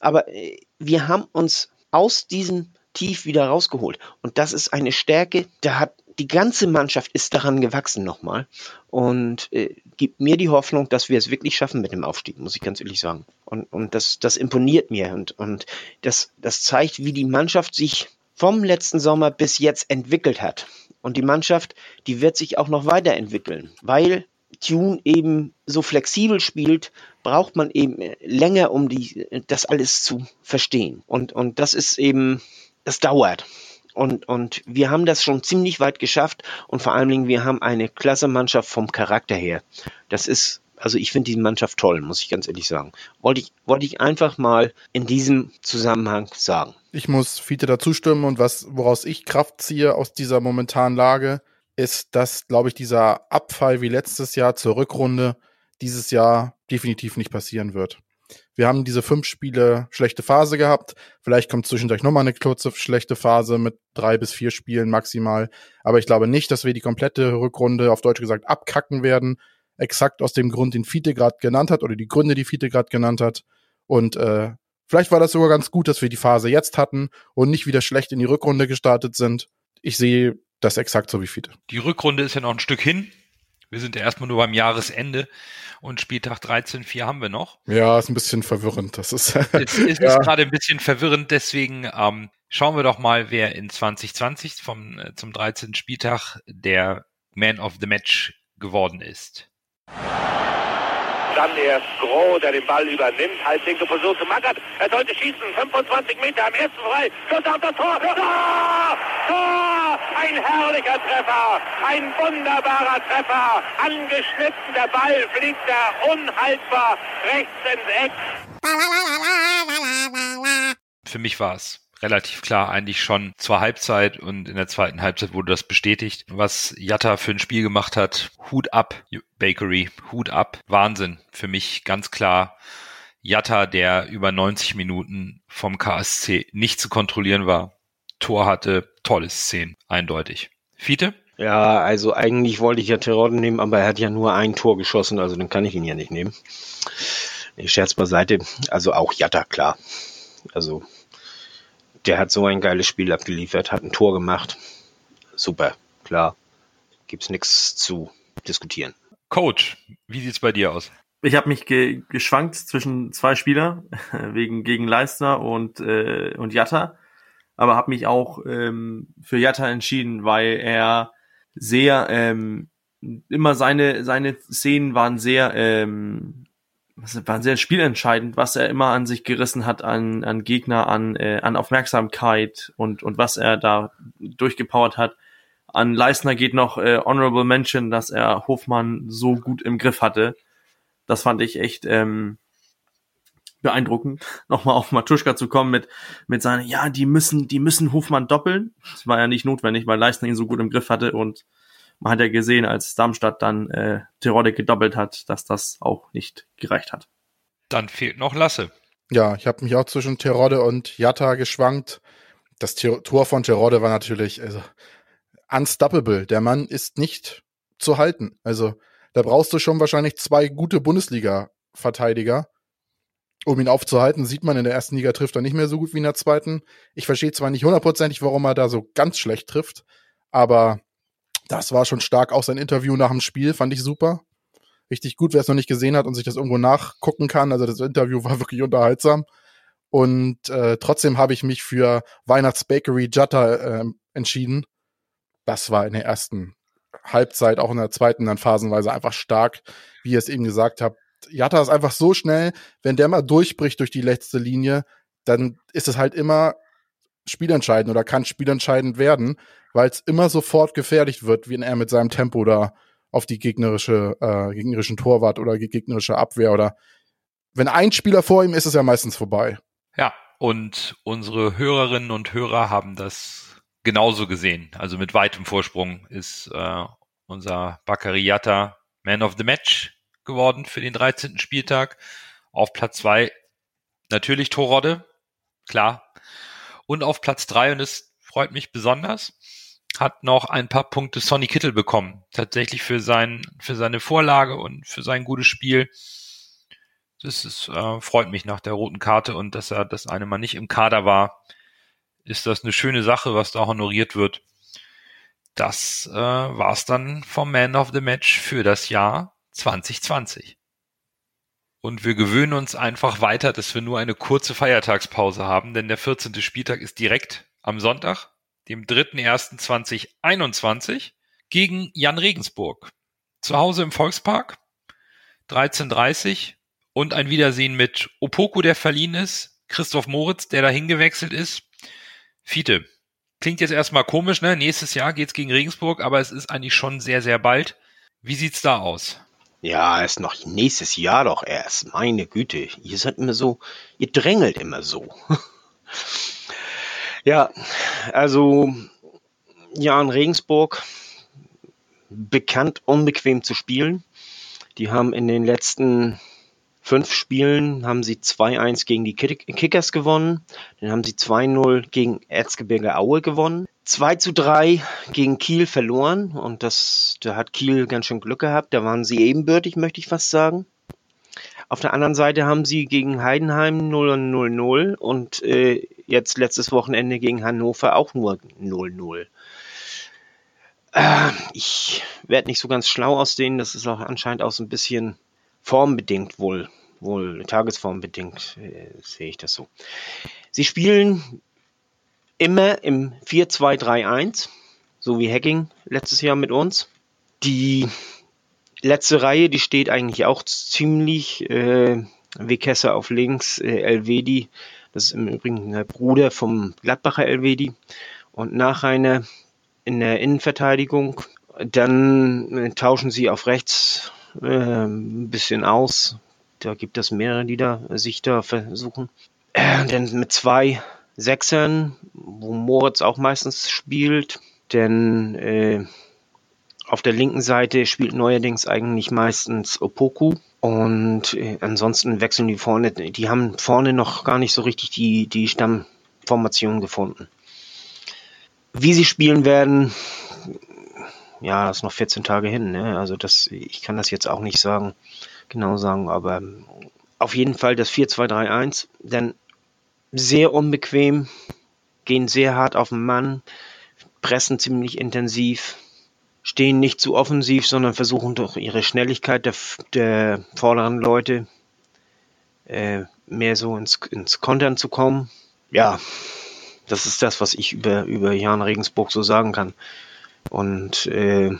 Aber äh, wir haben uns aus diesem Tief wieder rausgeholt. Und das ist eine Stärke, da hat die ganze Mannschaft ist daran gewachsen nochmal und äh, gibt mir die Hoffnung, dass wir es wirklich schaffen mit dem Aufstieg, muss ich ganz ehrlich sagen. Und, und das, das imponiert mir und, und das, das zeigt, wie die Mannschaft sich vom letzten Sommer bis jetzt entwickelt hat. Und die Mannschaft, die wird sich auch noch weiterentwickeln, weil Tune eben so flexibel spielt, braucht man eben länger, um die, das alles zu verstehen. Und, und das ist eben, das dauert. Und, und wir haben das schon ziemlich weit geschafft und vor allen Dingen, wir haben eine klasse Mannschaft vom Charakter her. Das ist, also ich finde diese Mannschaft toll, muss ich ganz ehrlich sagen. Wollte ich, wollte ich einfach mal in diesem Zusammenhang sagen. Ich muss Fiete dazu stimmen und was, woraus ich Kraft ziehe aus dieser momentanen Lage, ist, dass, glaube ich, dieser Abfall wie letztes Jahr zur Rückrunde dieses Jahr definitiv nicht passieren wird. Wir haben diese fünf Spiele schlechte Phase gehabt. Vielleicht kommt zwischendurch nochmal eine kurze schlechte Phase mit drei bis vier Spielen maximal. Aber ich glaube nicht, dass wir die komplette Rückrunde auf Deutsch gesagt abkacken werden. Exakt aus dem Grund, den Fiete gerade genannt hat oder die Gründe, die Fiete gerade genannt hat. Und äh, vielleicht war das sogar ganz gut, dass wir die Phase jetzt hatten und nicht wieder schlecht in die Rückrunde gestartet sind. Ich sehe das exakt so wie Fiete. Die Rückrunde ist ja noch ein Stück hin. Wir sind ja erstmal nur beim Jahresende und Spieltag 13, 4 haben wir noch. Ja, ist ein bisschen verwirrend. Das ist, es, (laughs) es ja. ist gerade ein bisschen verwirrend, deswegen ähm, schauen wir doch mal, wer in 2020 vom, äh, zum 13. Spieltag der Man of the Match geworden ist. Dann erst Groh, der den Ball übernimmt. Halblinke Position zu Mackert. Er sollte schießen. 25 Meter am ersten frei. Schuss auf das Tor. Tor! Tor! Ein herrlicher Treffer. Ein wunderbarer Treffer. Angeschnitten. Der Ball fliegt da unhaltbar rechts ins Eck. Für mich war es relativ klar eigentlich schon zur Halbzeit und in der zweiten Halbzeit wurde das bestätigt. Was Jatta für ein Spiel gemacht hat, Hut ab, Bakery, Hut ab, Wahnsinn. Für mich ganz klar Jatta, der über 90 Minuten vom KSC nicht zu kontrollieren war. Tor hatte, tolle Szenen, eindeutig. Fiete? Ja, also eigentlich wollte ich ja Terodden nehmen, aber er hat ja nur ein Tor geschossen, also dann kann ich ihn ja nicht nehmen. Nee, Scherz beiseite. Also auch Jatta, klar. Also der hat so ein geiles Spiel abgeliefert, hat ein Tor gemacht. Super, klar. Gibt's nichts zu diskutieren. Coach, wie sieht's bei dir aus? Ich habe mich ge geschwankt zwischen zwei Spieler (laughs) wegen gegen Leistner und äh, und Jatta, aber habe mich auch ähm, für Jatta entschieden, weil er sehr ähm, immer seine seine Szenen waren sehr ähm, war sehr spielentscheidend, was er immer an sich gerissen hat, an, an Gegner, an, äh, an Aufmerksamkeit und, und was er da durchgepowert hat. An Leisner geht noch äh, Honorable Mention, dass er Hofmann so gut im Griff hatte. Das fand ich echt ähm, beeindruckend. (laughs) Nochmal auf Matuschka zu kommen mit, mit seiner, ja, die müssen, die müssen Hofmann doppeln. Das war ja nicht notwendig, weil Leisner ihn so gut im Griff hatte und man hat ja gesehen, als Darmstadt dann äh, Tirode gedoppelt hat, dass das auch nicht gereicht hat. Dann fehlt noch Lasse. Ja, ich habe mich auch zwischen Tirode und Jatta geschwankt. Das Tor von Tirode war natürlich also, unstoppable. Der Mann ist nicht zu halten. Also da brauchst du schon wahrscheinlich zwei gute Bundesliga-Verteidiger, um ihn aufzuhalten. Sieht man in der ersten Liga trifft er nicht mehr so gut wie in der zweiten. Ich verstehe zwar nicht hundertprozentig, warum er da so ganz schlecht trifft, aber das war schon stark. Auch sein Interview nach dem Spiel fand ich super. richtig gut, wer es noch nicht gesehen hat und sich das irgendwo nachgucken kann. Also das Interview (laughs) war wirklich unterhaltsam. Und äh, trotzdem habe ich mich für Weihnachtsbakery Jutta äh, entschieden. Das war in der ersten Halbzeit, auch in der zweiten dann phasenweise einfach stark, wie ihr es eben gesagt habt. Jatta ist einfach so schnell, wenn der mal durchbricht durch die letzte Linie, dann ist es halt immer spielentscheidend oder kann spielentscheidend werden, weil es immer sofort gefährlich wird, wie er mit seinem Tempo da auf die gegnerische, äh, gegnerischen Torwart oder gegnerische Abwehr oder wenn ein Spieler vor ihm ist, ist es ja meistens vorbei. Ja, und unsere Hörerinnen und Hörer haben das genauso gesehen. Also mit weitem Vorsprung ist äh, unser Bakariata Man of the Match geworden für den 13. Spieltag. Auf Platz zwei natürlich Torrodde, klar. Und auf Platz drei und es freut mich besonders, hat noch ein paar Punkte Sonny Kittel bekommen. Tatsächlich für sein, für seine Vorlage und für sein gutes Spiel. Das ist, äh, freut mich nach der roten Karte und dass er das eine Mal nicht im Kader war, ist das eine schöne Sache, was da honoriert wird. Das äh, war's dann vom Man of the Match für das Jahr 2020. Und wir gewöhnen uns einfach weiter, dass wir nur eine kurze Feiertagspause haben, denn der 14. Spieltag ist direkt am Sonntag, dem 3.1.2021, gegen Jan Regensburg. Zu Hause im Volkspark, 13.30 und ein Wiedersehen mit Opoku, der verliehen ist, Christoph Moritz, der dahin gewechselt ist. Fiete, klingt jetzt erstmal komisch, ne? Nächstes Jahr geht's gegen Regensburg, aber es ist eigentlich schon sehr, sehr bald. Wie sieht's da aus? Ja, ist noch nächstes Jahr doch erst. Meine Güte, ihr seid immer so, ihr drängelt immer so. (laughs) ja, also Jan Regensburg, bekannt unbequem zu spielen. Die haben in den letzten fünf Spielen haben sie 2-1 gegen die Kickers gewonnen. Dann haben sie 2-0 gegen Erzgebirge Aue gewonnen. 2 zu 3 gegen Kiel verloren und das, da hat Kiel ganz schön Glück gehabt. Da waren sie ebenbürtig, möchte ich fast sagen. Auf der anderen Seite haben sie gegen Heidenheim 0 0-0 und äh, jetzt letztes Wochenende gegen Hannover auch nur 0-0. Äh, ich werde nicht so ganz schlau aus denen. Das ist auch anscheinend auch so ein bisschen formbedingt wohl, wohl tagesformbedingt, äh, sehe ich das so. Sie spielen immer im 4-2-3-1, so wie Hacking letztes Jahr mit uns. Die letzte Reihe, die steht eigentlich auch ziemlich. Äh, Wekesser auf links, äh, Elvedi, das ist im Übrigen der Bruder vom Gladbacher Elvedi. Und Nachreiner in der Innenverteidigung. Dann äh, tauschen sie auf rechts äh, ein bisschen aus. Da gibt es mehrere, die da sich da versuchen. Äh, denn mit zwei Sechsern, wo Moritz auch meistens spielt, denn äh, auf der linken Seite spielt neuerdings eigentlich meistens Opoku und äh, ansonsten wechseln die vorne, die haben vorne noch gar nicht so richtig die, die Stammformation gefunden. Wie sie spielen werden, ja, das ist noch 14 Tage hin, ne? Also das, ich kann das jetzt auch nicht sagen, genau sagen, aber auf jeden Fall das 4-2-3-1, denn sehr unbequem, gehen sehr hart auf den Mann, pressen ziemlich intensiv, stehen nicht zu offensiv, sondern versuchen durch ihre Schnelligkeit der, der vorderen Leute äh, mehr so ins, ins Kontern zu kommen. Ja, das ist das, was ich über, über Jan Regensburg so sagen kann. Und äh,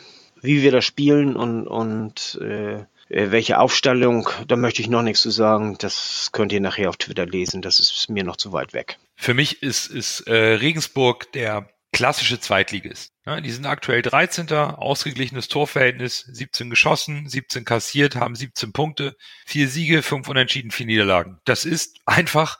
wie wir das spielen und, und äh, welche Aufstellung, da möchte ich noch nichts zu sagen. Das könnt ihr nachher auf Twitter lesen. Das ist mir noch zu weit weg. Für mich ist, ist äh, Regensburg der klassische Zweitligist. Ja, die sind aktuell 13. ausgeglichenes Torverhältnis, 17 geschossen, 17 kassiert, haben 17 Punkte, vier Siege, fünf Unentschieden, vier Niederlagen. Das ist einfach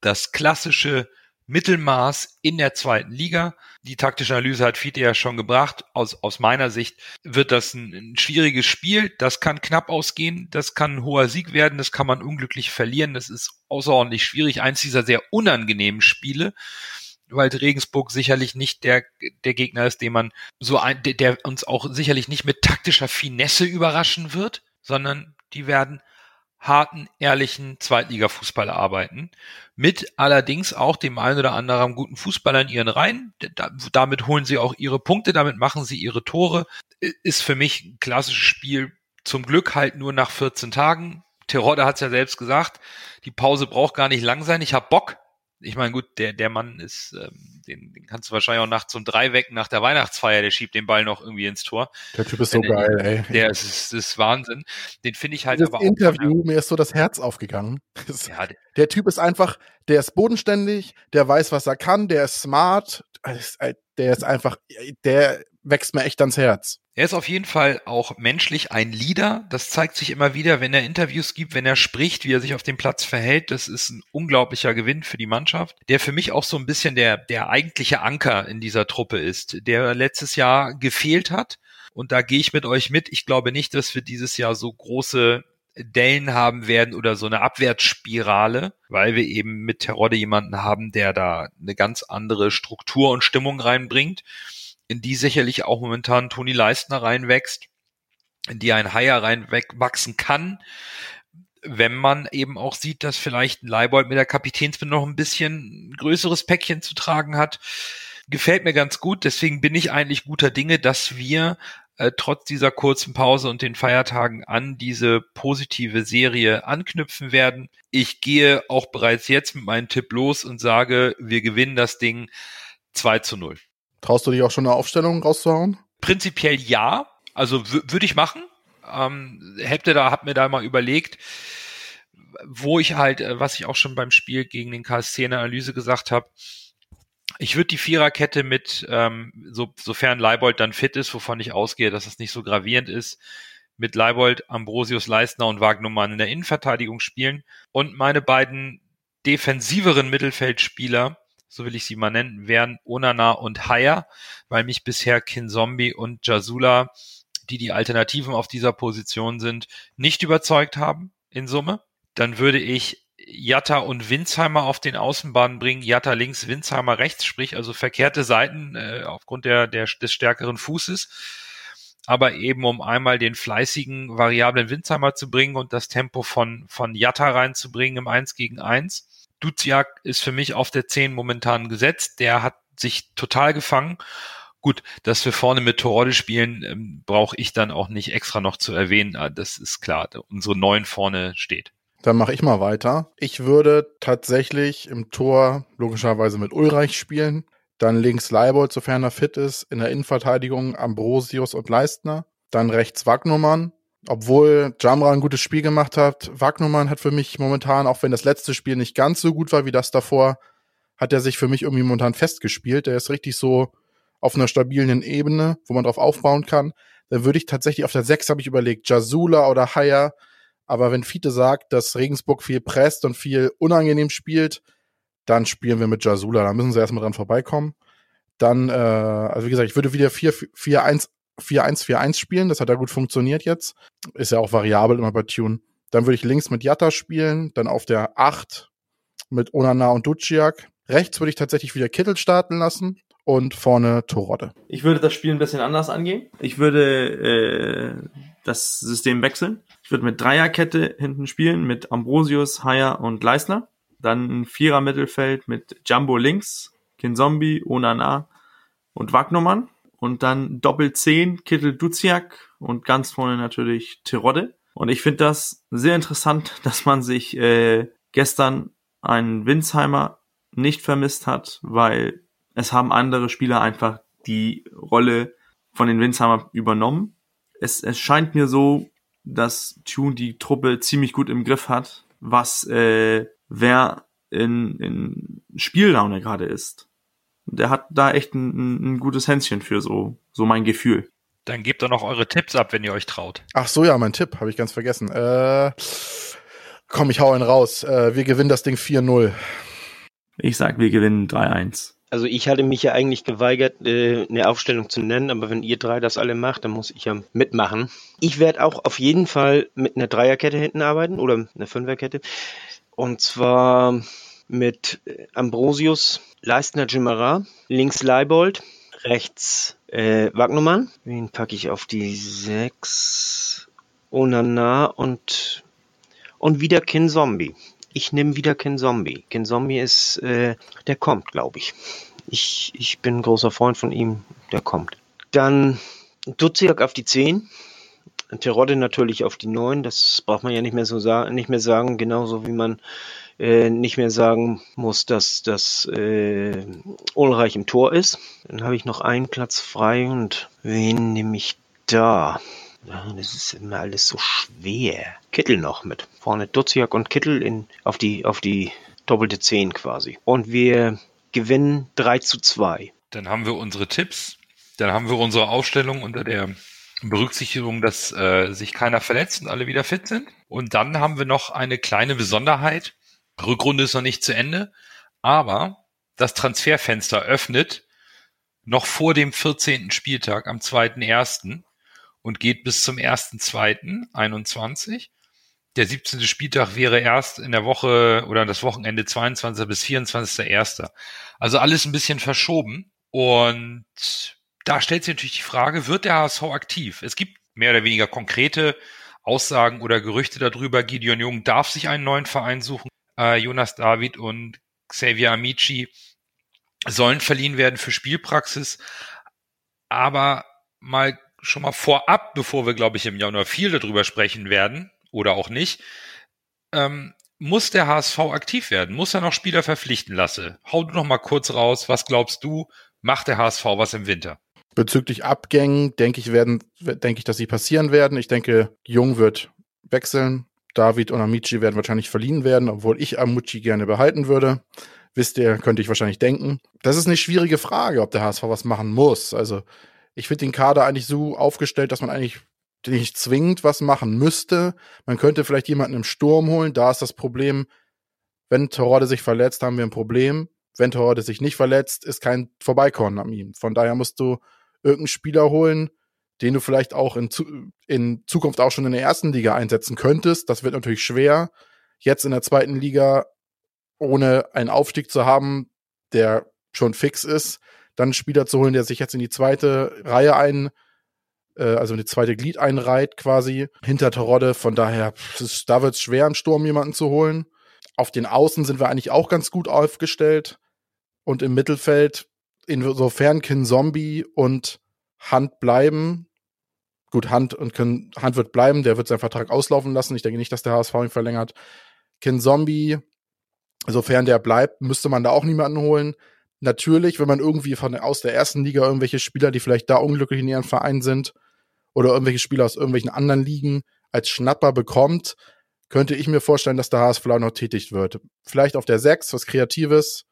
das klassische Mittelmaß in der zweiten Liga. Die taktische Analyse hat Fiete ja schon gebracht. Aus, aus meiner Sicht wird das ein, ein, schwieriges Spiel. Das kann knapp ausgehen. Das kann ein hoher Sieg werden. Das kann man unglücklich verlieren. Das ist außerordentlich schwierig. Eins dieser sehr unangenehmen Spiele, weil Regensburg sicherlich nicht der, der Gegner ist, den man so ein, der, uns auch sicherlich nicht mit taktischer Finesse überraschen wird, sondern die werden harten, ehrlichen Zweitliga-Fußball arbeiten. Mit allerdings auch dem einen oder anderen guten Fußballer in ihren Reihen. Da, damit holen sie auch ihre Punkte, damit machen sie ihre Tore. Ist für mich ein klassisches Spiel Zum Glück halt nur nach 14 Tagen. Terodde hat es ja selbst gesagt, die Pause braucht gar nicht lang sein. Ich hab Bock. Ich meine, gut, der, der Mann ist, ähm, den, den kannst du wahrscheinlich auch nachts um drei wecken nach der Weihnachtsfeier, der schiebt den Ball noch irgendwie ins Tor. Der Typ ist so Wenn er- geil, ey. Der ist, ist, ist Wahnsinn. Den finde ich halt das aber auch. Interview, mir ist so das Herz aufgegangen. (laughs) Ja, der- Der Typ ist einfach, der ist bodenständig, der weiß, was er kann, der ist smart, der ist einfach, der wächst mir echt ans Herz. Er ist auf jeden Fall auch menschlich ein Leader. Das zeigt sich immer wieder, wenn er Interviews gibt, wenn er spricht, wie er sich auf dem Platz verhält. Das ist ein unglaublicher Gewinn für die Mannschaft, der für mich auch so ein bisschen der, der eigentliche Anker in dieser Truppe ist, der letztes Jahr gefehlt hat. Und da gehe ich mit euch mit. Ich glaube nicht, dass wir dieses Jahr so große Dellen haben werden oder so eine Abwärtsspirale, weil wir eben mit Terodde jemanden haben, der da eine ganz andere Struktur und Stimmung reinbringt in die sicherlich auch momentan Toni Leistner reinwächst, in die ein Haier reinwachsen kann, wenn man eben auch sieht, dass vielleicht ein Leibold mit der Kapitänsbinde noch ein bisschen größeres Päckchen zu tragen hat. Gefällt mir ganz gut, deswegen bin ich eigentlich guter Dinge, dass wir äh, trotz dieser kurzen Pause und den Feiertagen an diese positive Serie anknüpfen werden. Ich gehe auch bereits jetzt mit meinem Tipp los und sage, wir gewinnen das Ding 2 zu 0. Traust du dich auch schon eine Aufstellung rauszuhauen? Prinzipiell ja, also würde ich machen. Ähm, hätte da, hab mir da mal überlegt, wo ich halt, äh, was ich auch schon beim Spiel gegen den KSC in der Analyse gesagt habe, ich würde die Viererkette mit, ähm, so, sofern Leibold dann fit ist, wovon ich ausgehe, dass es nicht so gravierend ist, mit Leibold, Ambrosius Leistner und Wagnumann in der Innenverteidigung spielen und meine beiden defensiveren Mittelfeldspieler, so will ich sie mal nennen, wären Onana und Haya, weil mich bisher Kinzombie und Jasula, die die Alternativen auf dieser Position sind, nicht überzeugt haben in Summe. Dann würde ich Jatta und Winsheimer auf den Außenbahnen bringen, Jatta links, Winsheimer rechts, sprich also verkehrte Seiten äh, aufgrund der, der, des stärkeren Fußes, aber eben um einmal den fleißigen, variablen Winsheimer zu bringen und das Tempo von, von Jatta reinzubringen im 1 gegen 1. Duziak ist für mich auf der 10 momentan gesetzt, der hat sich total gefangen. Gut, dass wir vorne mit Torode spielen, ähm, brauche ich dann auch nicht extra noch zu erwähnen. Ah, Das ist klar, unsere Neun vorne steht. Dann mache ich mal weiter. Ich würde tatsächlich im Tor logischerweise mit Ulreich spielen. Dann links Leibold, sofern er fit ist. In der Innenverteidigung Ambrosius und Leistner. Dann rechts Wagnumann. Obwohl Jamra ein gutes Spiel gemacht hat, Wagnumann hat für mich momentan, auch wenn das letzte Spiel nicht ganz so gut war wie das davor, hat er sich für mich irgendwie momentan festgespielt. Der ist richtig so auf einer stabilen Ebene, wo man drauf aufbauen kann. Dann würde ich tatsächlich auf der 6 habe ich überlegt, Jasula oder Haya. Aber wenn Fiete sagt, dass Regensburg viel presst und viel unangenehm spielt, dann spielen wir mit Jasula. Da müssen sie erstmal dran vorbeikommen. Dann, äh, also wie gesagt, ich würde wieder 4-1 4-1-4-1 spielen. Das hat ja gut funktioniert jetzt. Ist ja auch variabel immer bei Tune. Dann würde ich links mit Jatta spielen. Dann auf der 8 mit Onana und Duciak. Rechts würde ich tatsächlich wieder Kittel starten lassen. Und vorne Torodde. Ich würde das Spiel ein bisschen anders angehen. Ich würde äh, das System wechseln. Ich würde mit Dreierkette hinten spielen, mit Ambrosius, Haier und Leisner. Dann ein Vierer Mittelfeld mit Jumbo links, Kinzombie, Onana und Wagnumann. Und dann Doppel 10, Kittel Duziak und ganz vorne natürlich Terodde. Und ich finde das sehr interessant, (laughs) dass man sich äh, gestern einen Winsheimer nicht vermisst hat, weil es haben andere Spieler einfach die Rolle von den Winsheimer übernommen. Es, es scheint mir so, dass Tune die Truppe ziemlich gut im Griff hat, was äh, wer in, in Spiellaune gerade ist. Der hat da echt ein, ein gutes Händchen für so, so mein Gefühl. Dann gebt doch noch eure Tipps ab, wenn ihr euch traut. Ach so, ja, mein Tipp, habe ich ganz vergessen. Äh, komm, ich hau ihn raus. Äh, wir gewinnen das Ding 4-0. Ich sag, wir gewinnen 3-1. Also ich hatte mich ja eigentlich geweigert, äh, eine Aufstellung zu nennen, aber wenn ihr drei das alle macht, dann muss ich ja mitmachen. Ich werde auch auf jeden Fall mit einer Dreierkette hinten arbeiten oder einer Fünferkette. Und zwar mit Ambrosius, Leistner Jimara, links Leibold, rechts äh, Wagnumann. Wen packe ich auf die sechs? Onana und, und wieder Kin Zombie. Ich nehme wieder Ken Zombie. Ken Zombie ist, äh, der kommt, glaube ich. ich. Ich bin ein großer Freund von ihm, der kommt. Dann Duziak auf die 10. Terodde natürlich auf die Neun, das braucht man ja nicht mehr so sagen, nicht mehr sagen, genauso wie man äh, nicht mehr sagen muss, dass das äh, Ulreich im Tor ist. Dann habe ich noch einen Platz frei und wen nehme ich da? Das ist immer alles so schwer. Kittel noch mit. Vorne Duziak und Kittel in, auf, die, auf die doppelte Zehn quasi. Und wir gewinnen 3 zu 2. Dann haben wir unsere Tipps. Dann haben wir unsere Aufstellung unter der Berücksichtigung, dass äh, sich keiner verletzt und alle wieder fit sind. Und dann haben wir noch eine kleine Besonderheit. Rückrunde ist noch nicht zu Ende, aber das Transferfenster öffnet noch vor dem 14. Spieltag am 2.1. und geht bis zum 1.2.21. Der 17. Spieltag wäre erst in der Woche oder das Wochenende 22. bis 24.1. Also alles ein bisschen verschoben. Und da stellt sich natürlich die Frage, wird der HSV aktiv? Es gibt mehr oder weniger konkrete Aussagen oder Gerüchte darüber. Gideon Jung darf sich einen neuen Verein suchen äh, Jonas David und Xavier Amici sollen verliehen werden für Spielpraxis. Aber mal schon mal vorab, bevor wir, glaube ich, im Januar viel darüber sprechen werden oder auch nicht, ähm, muss der HSV aktiv werden? Muss er noch Spieler verpflichten lassen? Hau du noch mal kurz raus. Was glaubst du? Macht der HSV was im Winter? Bezüglich Abgängen denke ich werden, denke ich, dass sie passieren werden. Ich denke, Jung wird wechseln. David und Amici werden wahrscheinlich verliehen werden, obwohl ich Amuchi gerne behalten würde. Wisst ihr, könnte ich wahrscheinlich denken. Das ist eine schwierige Frage, ob der HSV was machen muss. Also, ich finde den Kader eigentlich so aufgestellt, dass man eigentlich nicht zwingend was machen müsste. Man könnte vielleicht jemanden im Sturm holen. Da ist das Problem, wenn Torode sich verletzt, haben wir ein Problem. Wenn Torode sich nicht verletzt, ist kein Vorbeikommen an ihm. Von daher musst du irgendeinen Spieler holen, den du vielleicht auch in, in Zukunft auch schon in der ersten Liga einsetzen könntest. Das wird natürlich schwer. Jetzt in der zweiten Liga, ohne einen Aufstieg zu haben, der schon fix ist, dann einen Spieler zu holen, der sich jetzt in die zweite Reihe ein, äh, also in die zweite Glied einreiht, quasi, hinter Terodde. Von daher, ist, da wird es schwer, im Sturm jemanden zu holen. Auf den Außen sind wir eigentlich auch ganz gut aufgestellt. Und im Mittelfeld, insofern Kin Zombie und Hand bleiben. Gut, Hand und Kin, Hand wird bleiben, der wird seinen Vertrag auslaufen lassen. Ich denke nicht, dass der HSV ihn verlängert. Kin Zombie, sofern der bleibt, müsste man da auch niemanden holen. Natürlich, wenn man irgendwie von aus der ersten Liga irgendwelche Spieler, die vielleicht da unglücklich in ihrem Verein sind, oder irgendwelche Spieler aus irgendwelchen anderen Ligen als Schnapper bekommt, könnte ich mir vorstellen, dass der HSV noch tätig wird. Vielleicht auf der 6, was Kreatives,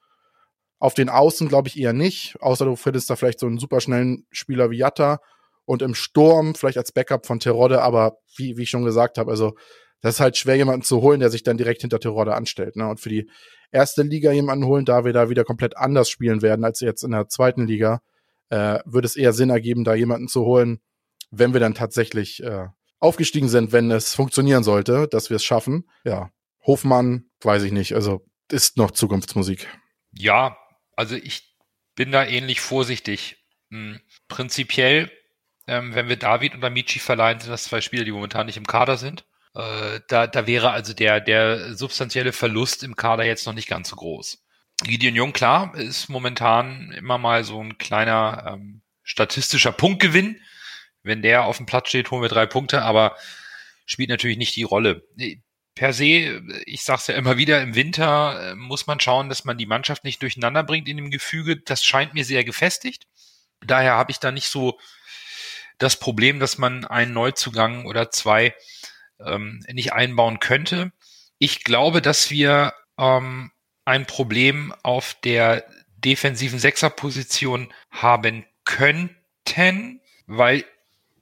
auf den Außen glaube ich eher nicht, außer du findest da vielleicht so einen superschnellen Spieler wie Jatta und im Sturm vielleicht als Backup von Terodde, aber wie, wie ich schon gesagt habe, also das ist halt schwer, jemanden zu holen, der sich dann direkt hinter Terodde anstellt. Ne? Und für die erste Liga jemanden holen, da wir da wieder komplett anders spielen werden als jetzt in der zweiten Liga, äh, würde es eher Sinn ergeben, da jemanden zu holen, wenn wir dann tatsächlich äh, aufgestiegen sind, wenn es funktionieren sollte, dass wir es schaffen. Ja, Hofmann, weiß ich nicht, also ist noch Zukunftsmusik. Ja, also ich bin da ähnlich vorsichtig. Hm, prinzipiell, ähm, wenn wir David und Amici verleihen, sind das zwei Spieler, die momentan nicht im Kader sind. Äh, da, da wäre also der, der substanzielle Verlust im Kader jetzt noch nicht ganz so groß. Gideon Jung, klar, ist momentan immer mal so ein kleiner ähm, statistischer Punktgewinn. Wenn der auf dem Platz steht, holen wir drei Punkte, aber spielt natürlich nicht die Rolle per se, ich sage es ja immer wieder, im Winter äh, muss man schauen, dass man die Mannschaft nicht durcheinander bringt in dem Gefüge. Das scheint mir sehr gefestigt. Daher habe ich da nicht so das Problem, dass man einen Neuzugang oder zwei ähm, nicht einbauen könnte. Ich glaube, dass wir ähm, ein Problem auf der defensiven Sechserposition haben könnten, weil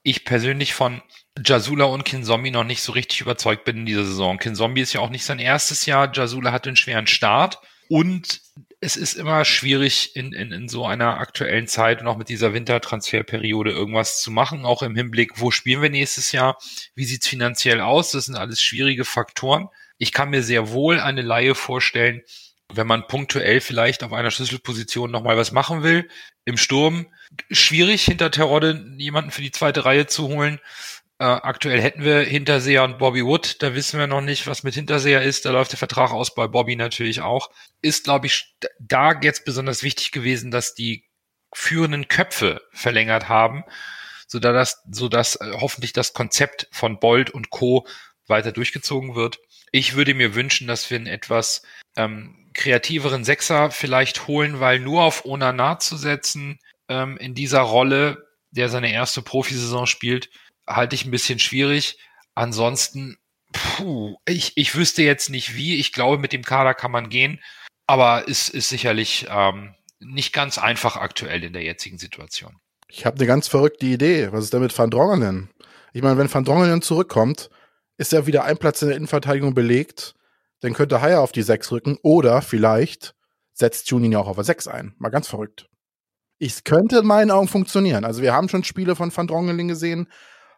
ich persönlich von Jasula und Kinzombie noch nicht so richtig überzeugt bin in dieser Saison. Kinzombie ist ja auch nicht sein erstes Jahr. Jasula hat einen schweren Start. Und es ist immer schwierig, in, in, in so einer aktuellen Zeit und auch mit dieser Wintertransferperiode irgendwas zu machen, auch im Hinblick, wo spielen wir nächstes Jahr, wie sieht's finanziell aus, das sind alles schwierige Faktoren. Ich kann mir sehr wohl eine Laie vorstellen, wenn man punktuell vielleicht auf einer Schlüsselposition nochmal was machen will. Im Sturm schwierig, hinter Terodde jemanden für die zweite Reihe zu holen. Äh, aktuell hätten wir Hinterseher und Bobby Wood. Da wissen wir noch nicht, was mit Hinterseher ist. Da läuft der Vertrag aus bei Bobby natürlich auch. Ist, glaube ich, da jetzt besonders wichtig gewesen, dass die führenden Köpfe verlängert haben sodass, sodass äh, hoffentlich das Konzept von Bold und Co. weiter durchgezogen wird. Ich würde mir wünschen, dass wir einen etwas ähm, kreativeren Sechser vielleicht holen, weil nur auf Onana zu setzen ähm, in dieser Rolle, der seine erste Profisaison spielt, halte ich ein bisschen schwierig. Ansonsten, puh, ich, ich wüsste jetzt nicht wie. Ich glaube, mit dem Kader kann man gehen, aber es ist sicherlich ähm, nicht ganz einfach aktuell in der jetzigen Situation. Ich habe eine ganz verrückte Idee. Was ist denn mit Van Drongelen? Ich meine, wenn Van Drongelen zurückkommt, ist ja wieder ein Platz in der Innenverteidigung belegt. Dann könnte Haier auf die 6 rücken oder vielleicht setzt Junin ja auch auf der 6 ein. Mal ganz verrückt. Es könnte in meinen Augen funktionieren. Also wir haben schon Spiele von Van Drongelen gesehen,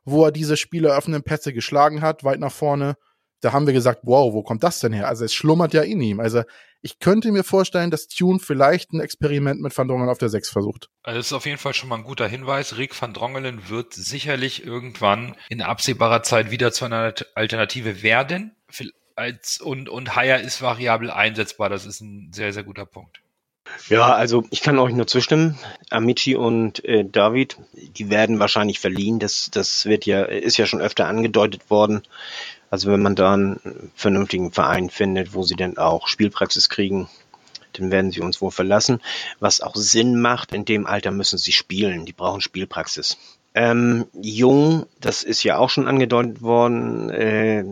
wo er diese Spiele öffnenden Pässe geschlagen hat, weit nach vorne. Da haben wir gesagt, wow, wo kommt das denn her? Also es schlummert ja in ihm. Also ich könnte mir vorstellen, dass Tune vielleicht ein Experiment mit Van Drongelen auf der 6 versucht. Also das ist auf jeden Fall schon mal ein guter Hinweis. Rick van Drongelen wird sicherlich irgendwann in absehbarer Zeit wieder zu einer Alternative werden. Als, und, und Haier ist variabel einsetzbar. Das ist ein sehr, sehr guter Punkt. Ja, also ich kann euch nur zustimmen. Amici und äh, David, die werden wahrscheinlich verliehen. Das, das wird ja, ist ja schon öfter angedeutet worden. Also wenn man da einen vernünftigen Verein findet, wo sie dann auch Spielpraxis kriegen, dann werden sie uns wohl verlassen. Was auch Sinn macht, in dem Alter müssen sie spielen. Die brauchen Spielpraxis. Ähm, Jung, das ist ja auch schon angedeutet worden, äh,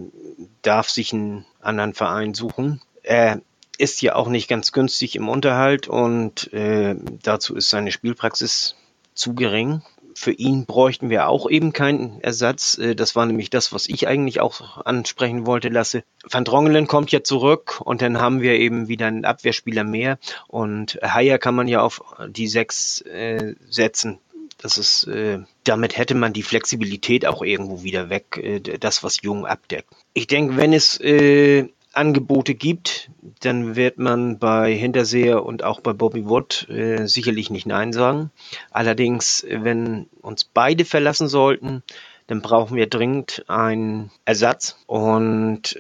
darf sich einen anderen Verein suchen. Er ist ja auch nicht ganz günstig im Unterhalt und äh, dazu ist seine Spielpraxis zu gering für ihn bräuchten wir auch eben keinen Ersatz. Äh, das war nämlich das, was ich eigentlich auch ansprechen wollte, Lasse. Van Drongelen kommt ja zurück und dann haben wir eben wieder einen Abwehrspieler mehr und Haier kann man ja auf die sechs äh, setzen. Das ist, äh, damit hätte man die Flexibilität auch irgendwo wieder weg, äh, das, was Jung abdeckt. Ich denke, wenn es äh, Angebote gibt, dann wird man bei Hinterseher und auch bei Bobby Wood äh, sicherlich nicht Nein sagen. Allerdings, wenn uns beide verlassen sollten, dann brauchen wir dringend einen Ersatz. Und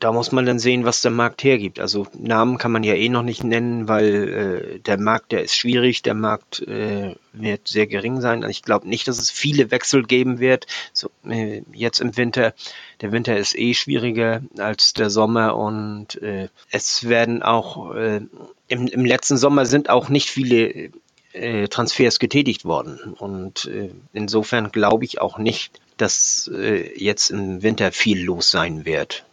da muss man dann sehen, was der Markt hergibt. Also Namen kann man ja eh noch nicht nennen, weil äh, der Markt, der ist schwierig, der Markt äh, wird sehr gering sein. Also ich glaube nicht, dass es viele Wechsel geben wird. So, äh, jetzt im Winter, der Winter ist eh schwieriger als der Sommer und äh, es werden auch äh, im, im letzten Sommer sind auch nicht viele äh, Transfers getätigt worden. Und äh, insofern glaube ich auch nicht, dass äh, jetzt im Winter viel los sein wird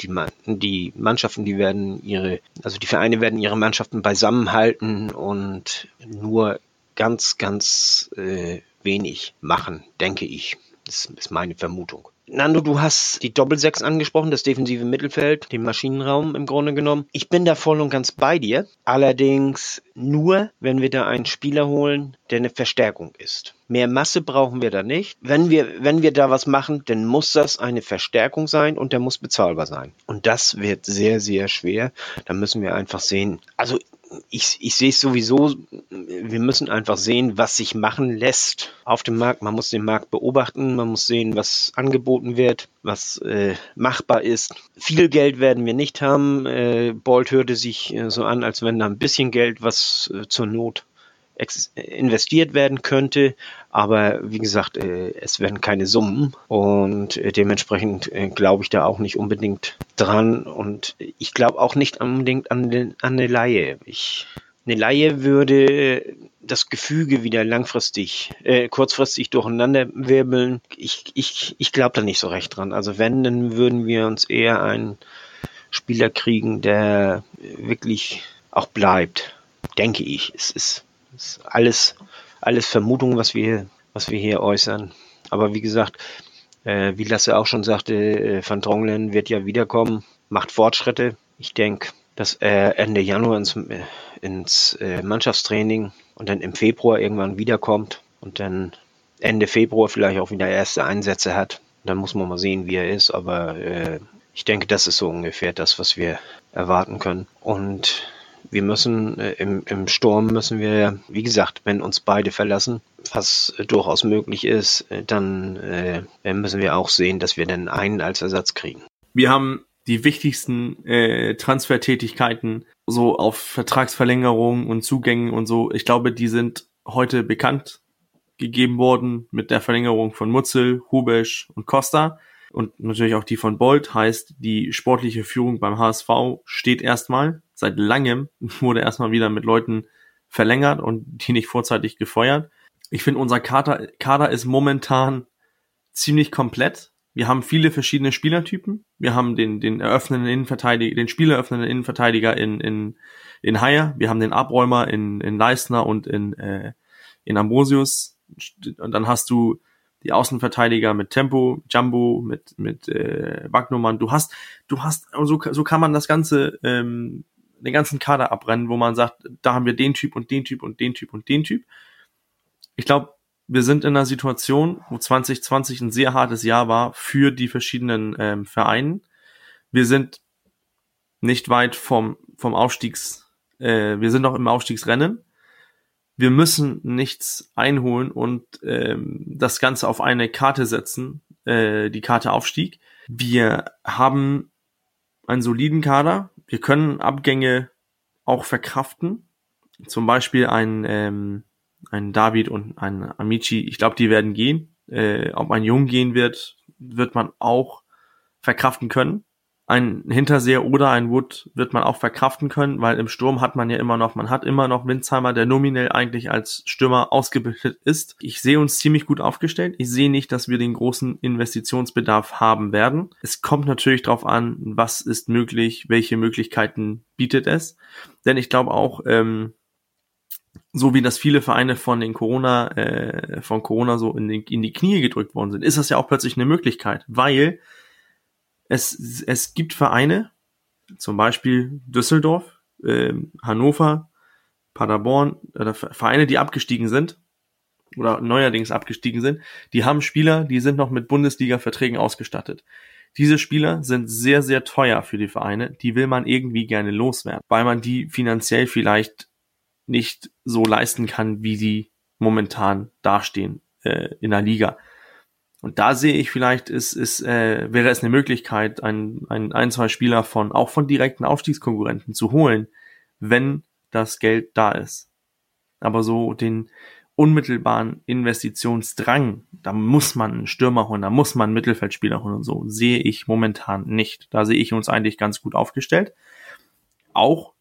die, die Mannschaften, die werden ihre, also die Vereine werden ihre Mannschaften beisammenhalten und nur ganz, ganz äh, wenig machen, denke ich. Das ist meine Vermutung. Nando, du hast die Doppelsechs angesprochen, das defensive Mittelfeld, den Maschinenraum im Grunde genommen. Ich bin da voll und ganz bei dir. Allerdings nur, wenn wir da einen Spieler holen, der eine Verstärkung ist. Mehr Masse brauchen wir da nicht. Wenn wir, wenn wir da was machen, dann muss das eine Verstärkung sein und der muss bezahlbar sein. Und das wird sehr, sehr schwer. Da müssen wir einfach sehen. Also ich, ich sehe es sowieso, wir müssen einfach sehen, was sich machen lässt auf dem Markt. Man muss den Markt beobachten, man muss sehen, was angeboten wird, was äh, machbar ist. Viel Geld werden wir nicht haben. Äh, Bolt hörte sich äh, so an, als wenn da ein bisschen Geld, was äh, zur Not investiert werden könnte. Aber wie gesagt, äh, es werden keine Summen und äh, dementsprechend äh, glaube ich da auch nicht unbedingt dran und ich glaube auch nicht unbedingt an, den, an eine Laie. Ich, eine Laie würde das Gefüge wieder langfristig, äh, kurzfristig durcheinander wirbeln. Ich, ich, ich glaube da nicht so recht dran. Also wenn, dann würden wir uns eher einen Spieler kriegen, der wirklich auch bleibt, denke ich. Es ist das ist alles, alles Vermutung, was wir, was wir hier äußern. Aber wie gesagt, äh, wie Lasse auch schon sagte, äh, Van Dronglen wird ja wiederkommen, macht Fortschritte. Ich denke, dass er Ende Januar ins, äh, ins äh, Mannschaftstraining und dann im Februar irgendwann wiederkommt und dann Ende Februar vielleicht auch wieder erste Einsätze hat. Dann muss man mal sehen, wie er ist. Aber äh, ich denke, das ist so ungefähr das, was wir erwarten können. Und wir müssen äh, im, im Sturm müssen wir, wie gesagt, wenn uns beide verlassen, was äh, durchaus möglich ist, äh, dann äh, müssen wir auch sehen, dass wir dann einen als Ersatz kriegen. Wir haben die wichtigsten äh, Transfertätigkeiten so auf Vertragsverlängerungen und Zugängen und so. Ich glaube, die sind heute bekannt. gegeben worden mit der Verlängerung von Mutzel, Hubesch und Costa und natürlich auch die von Bolt heißt, die sportliche Führung beim HSV steht erstmal. Seit langem (laughs) wurde erstmal wieder mit Leuten verlängert und die nicht vorzeitig gefeuert. Ich finde, unser Kader, Kader ist momentan ziemlich komplett. Wir haben viele verschiedene Spielertypen. Wir haben den, den eröffnenden Innenverteidiger, den spieleröffnenden Innenverteidiger in, in, in Haier. Wir haben den Abräumer in, in Leistner und in, äh, in Ambrosius. Und dann hast du die Außenverteidiger mit Tempo, Jumbo, mit, mit äh, Wagnumann. Du hast, du hast, so, so kann man das Ganze, ähm, den ganzen Kader abrennen, wo man sagt, da haben wir den Typ und den Typ und den Typ und den Typ. Ich glaube, wir sind in einer Situation, wo 2020 ein sehr hartes Jahr war für die verschiedenen ähm, Vereine. Wir sind nicht weit vom, vom Aufstiegs, äh, wir sind noch im Aufstiegsrennen wir müssen nichts einholen und ähm, das Ganze auf eine Karte setzen, äh, die Karte Aufstieg. Wir haben einen soliden Kader. Wir können Abgänge auch verkraften. Zum Beispiel ein, ähm, ein David und ein Amici. Ich glaube, die werden gehen. Äh, ob ein Jung gehen wird, wird man auch verkraften können ein Hinterseher oder ein Wood wird man auch verkraften können, weil im Sturm hat man ja immer noch, man hat immer noch Winzheimer, der nominell eigentlich als Stürmer ausgebildet ist. Ich sehe uns ziemlich gut aufgestellt. Ich sehe nicht, dass wir den großen Investitionsbedarf haben werden. Es kommt natürlich darauf an, was ist möglich, welche Möglichkeiten bietet es. Denn ich glaube auch, ähm, so wie das viele Vereine von den Corona, äh, von Corona so in, den, in die Knie gedrückt worden sind, ist das ja auch plötzlich eine Möglichkeit, weil es, es gibt Vereine, zum Beispiel Düsseldorf, äh, Hannover, Paderborn, äh, Vereine, die abgestiegen sind oder neuerdings abgestiegen sind, die haben Spieler, die sind noch mit Bundesliga-Verträgen ausgestattet. Diese Spieler sind sehr, sehr teuer für die Vereine, die will man irgendwie gerne loswerden, weil man die finanziell vielleicht nicht so leisten kann, wie sie momentan dastehen äh, in der Liga. Und da sehe ich vielleicht, ist, ist, äh, wäre es eine Möglichkeit, ein, ein, ein, zwei Spieler von, auch von direkten Aufstiegskonkurrenten zu holen, wenn das Geld da ist. Aber so den unmittelbaren Investitionsdrang, da muss man einen Stürmer holen, da muss man einen Mittelfeldspieler holen und so, sehe ich momentan nicht. Da sehe ich uns eigentlich ganz gut aufgestellt. Auch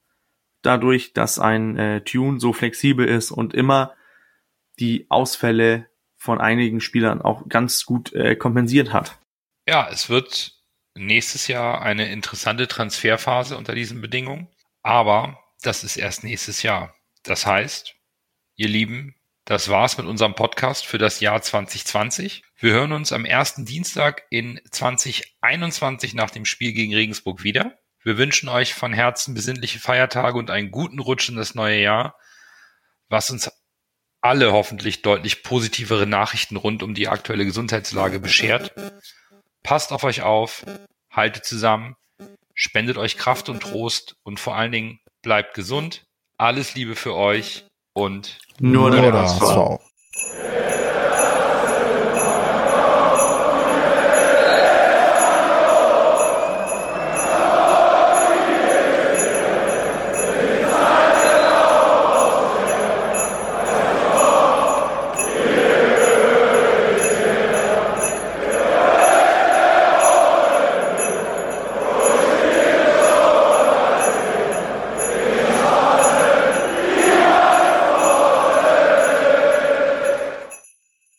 dadurch, dass ein äh, Tune so flexibel ist und immer die Ausfälle von einigen Spielern auch ganz gut äh, kompensiert hat. Ja, es wird nächstes Jahr eine interessante Transferphase unter diesen Bedingungen, aber das ist erst nächstes Jahr. Das heißt, ihr Lieben, das war's mit unserem Podcast für das Jahr 2020. Wir hören uns am ersten Dienstag in 2021 nach dem Spiel gegen Regensburg wieder. Wir wünschen euch von Herzen besinnliche Feiertage und einen guten Rutsch in das neue Jahr, was uns alle hoffentlich deutlich positivere Nachrichten rund um die aktuelle Gesundheitslage beschert. Passt auf euch auf, haltet zusammen, spendet euch Kraft und Trost und vor allen Dingen bleibt gesund. Alles Liebe für euch und nur, nur der HSV.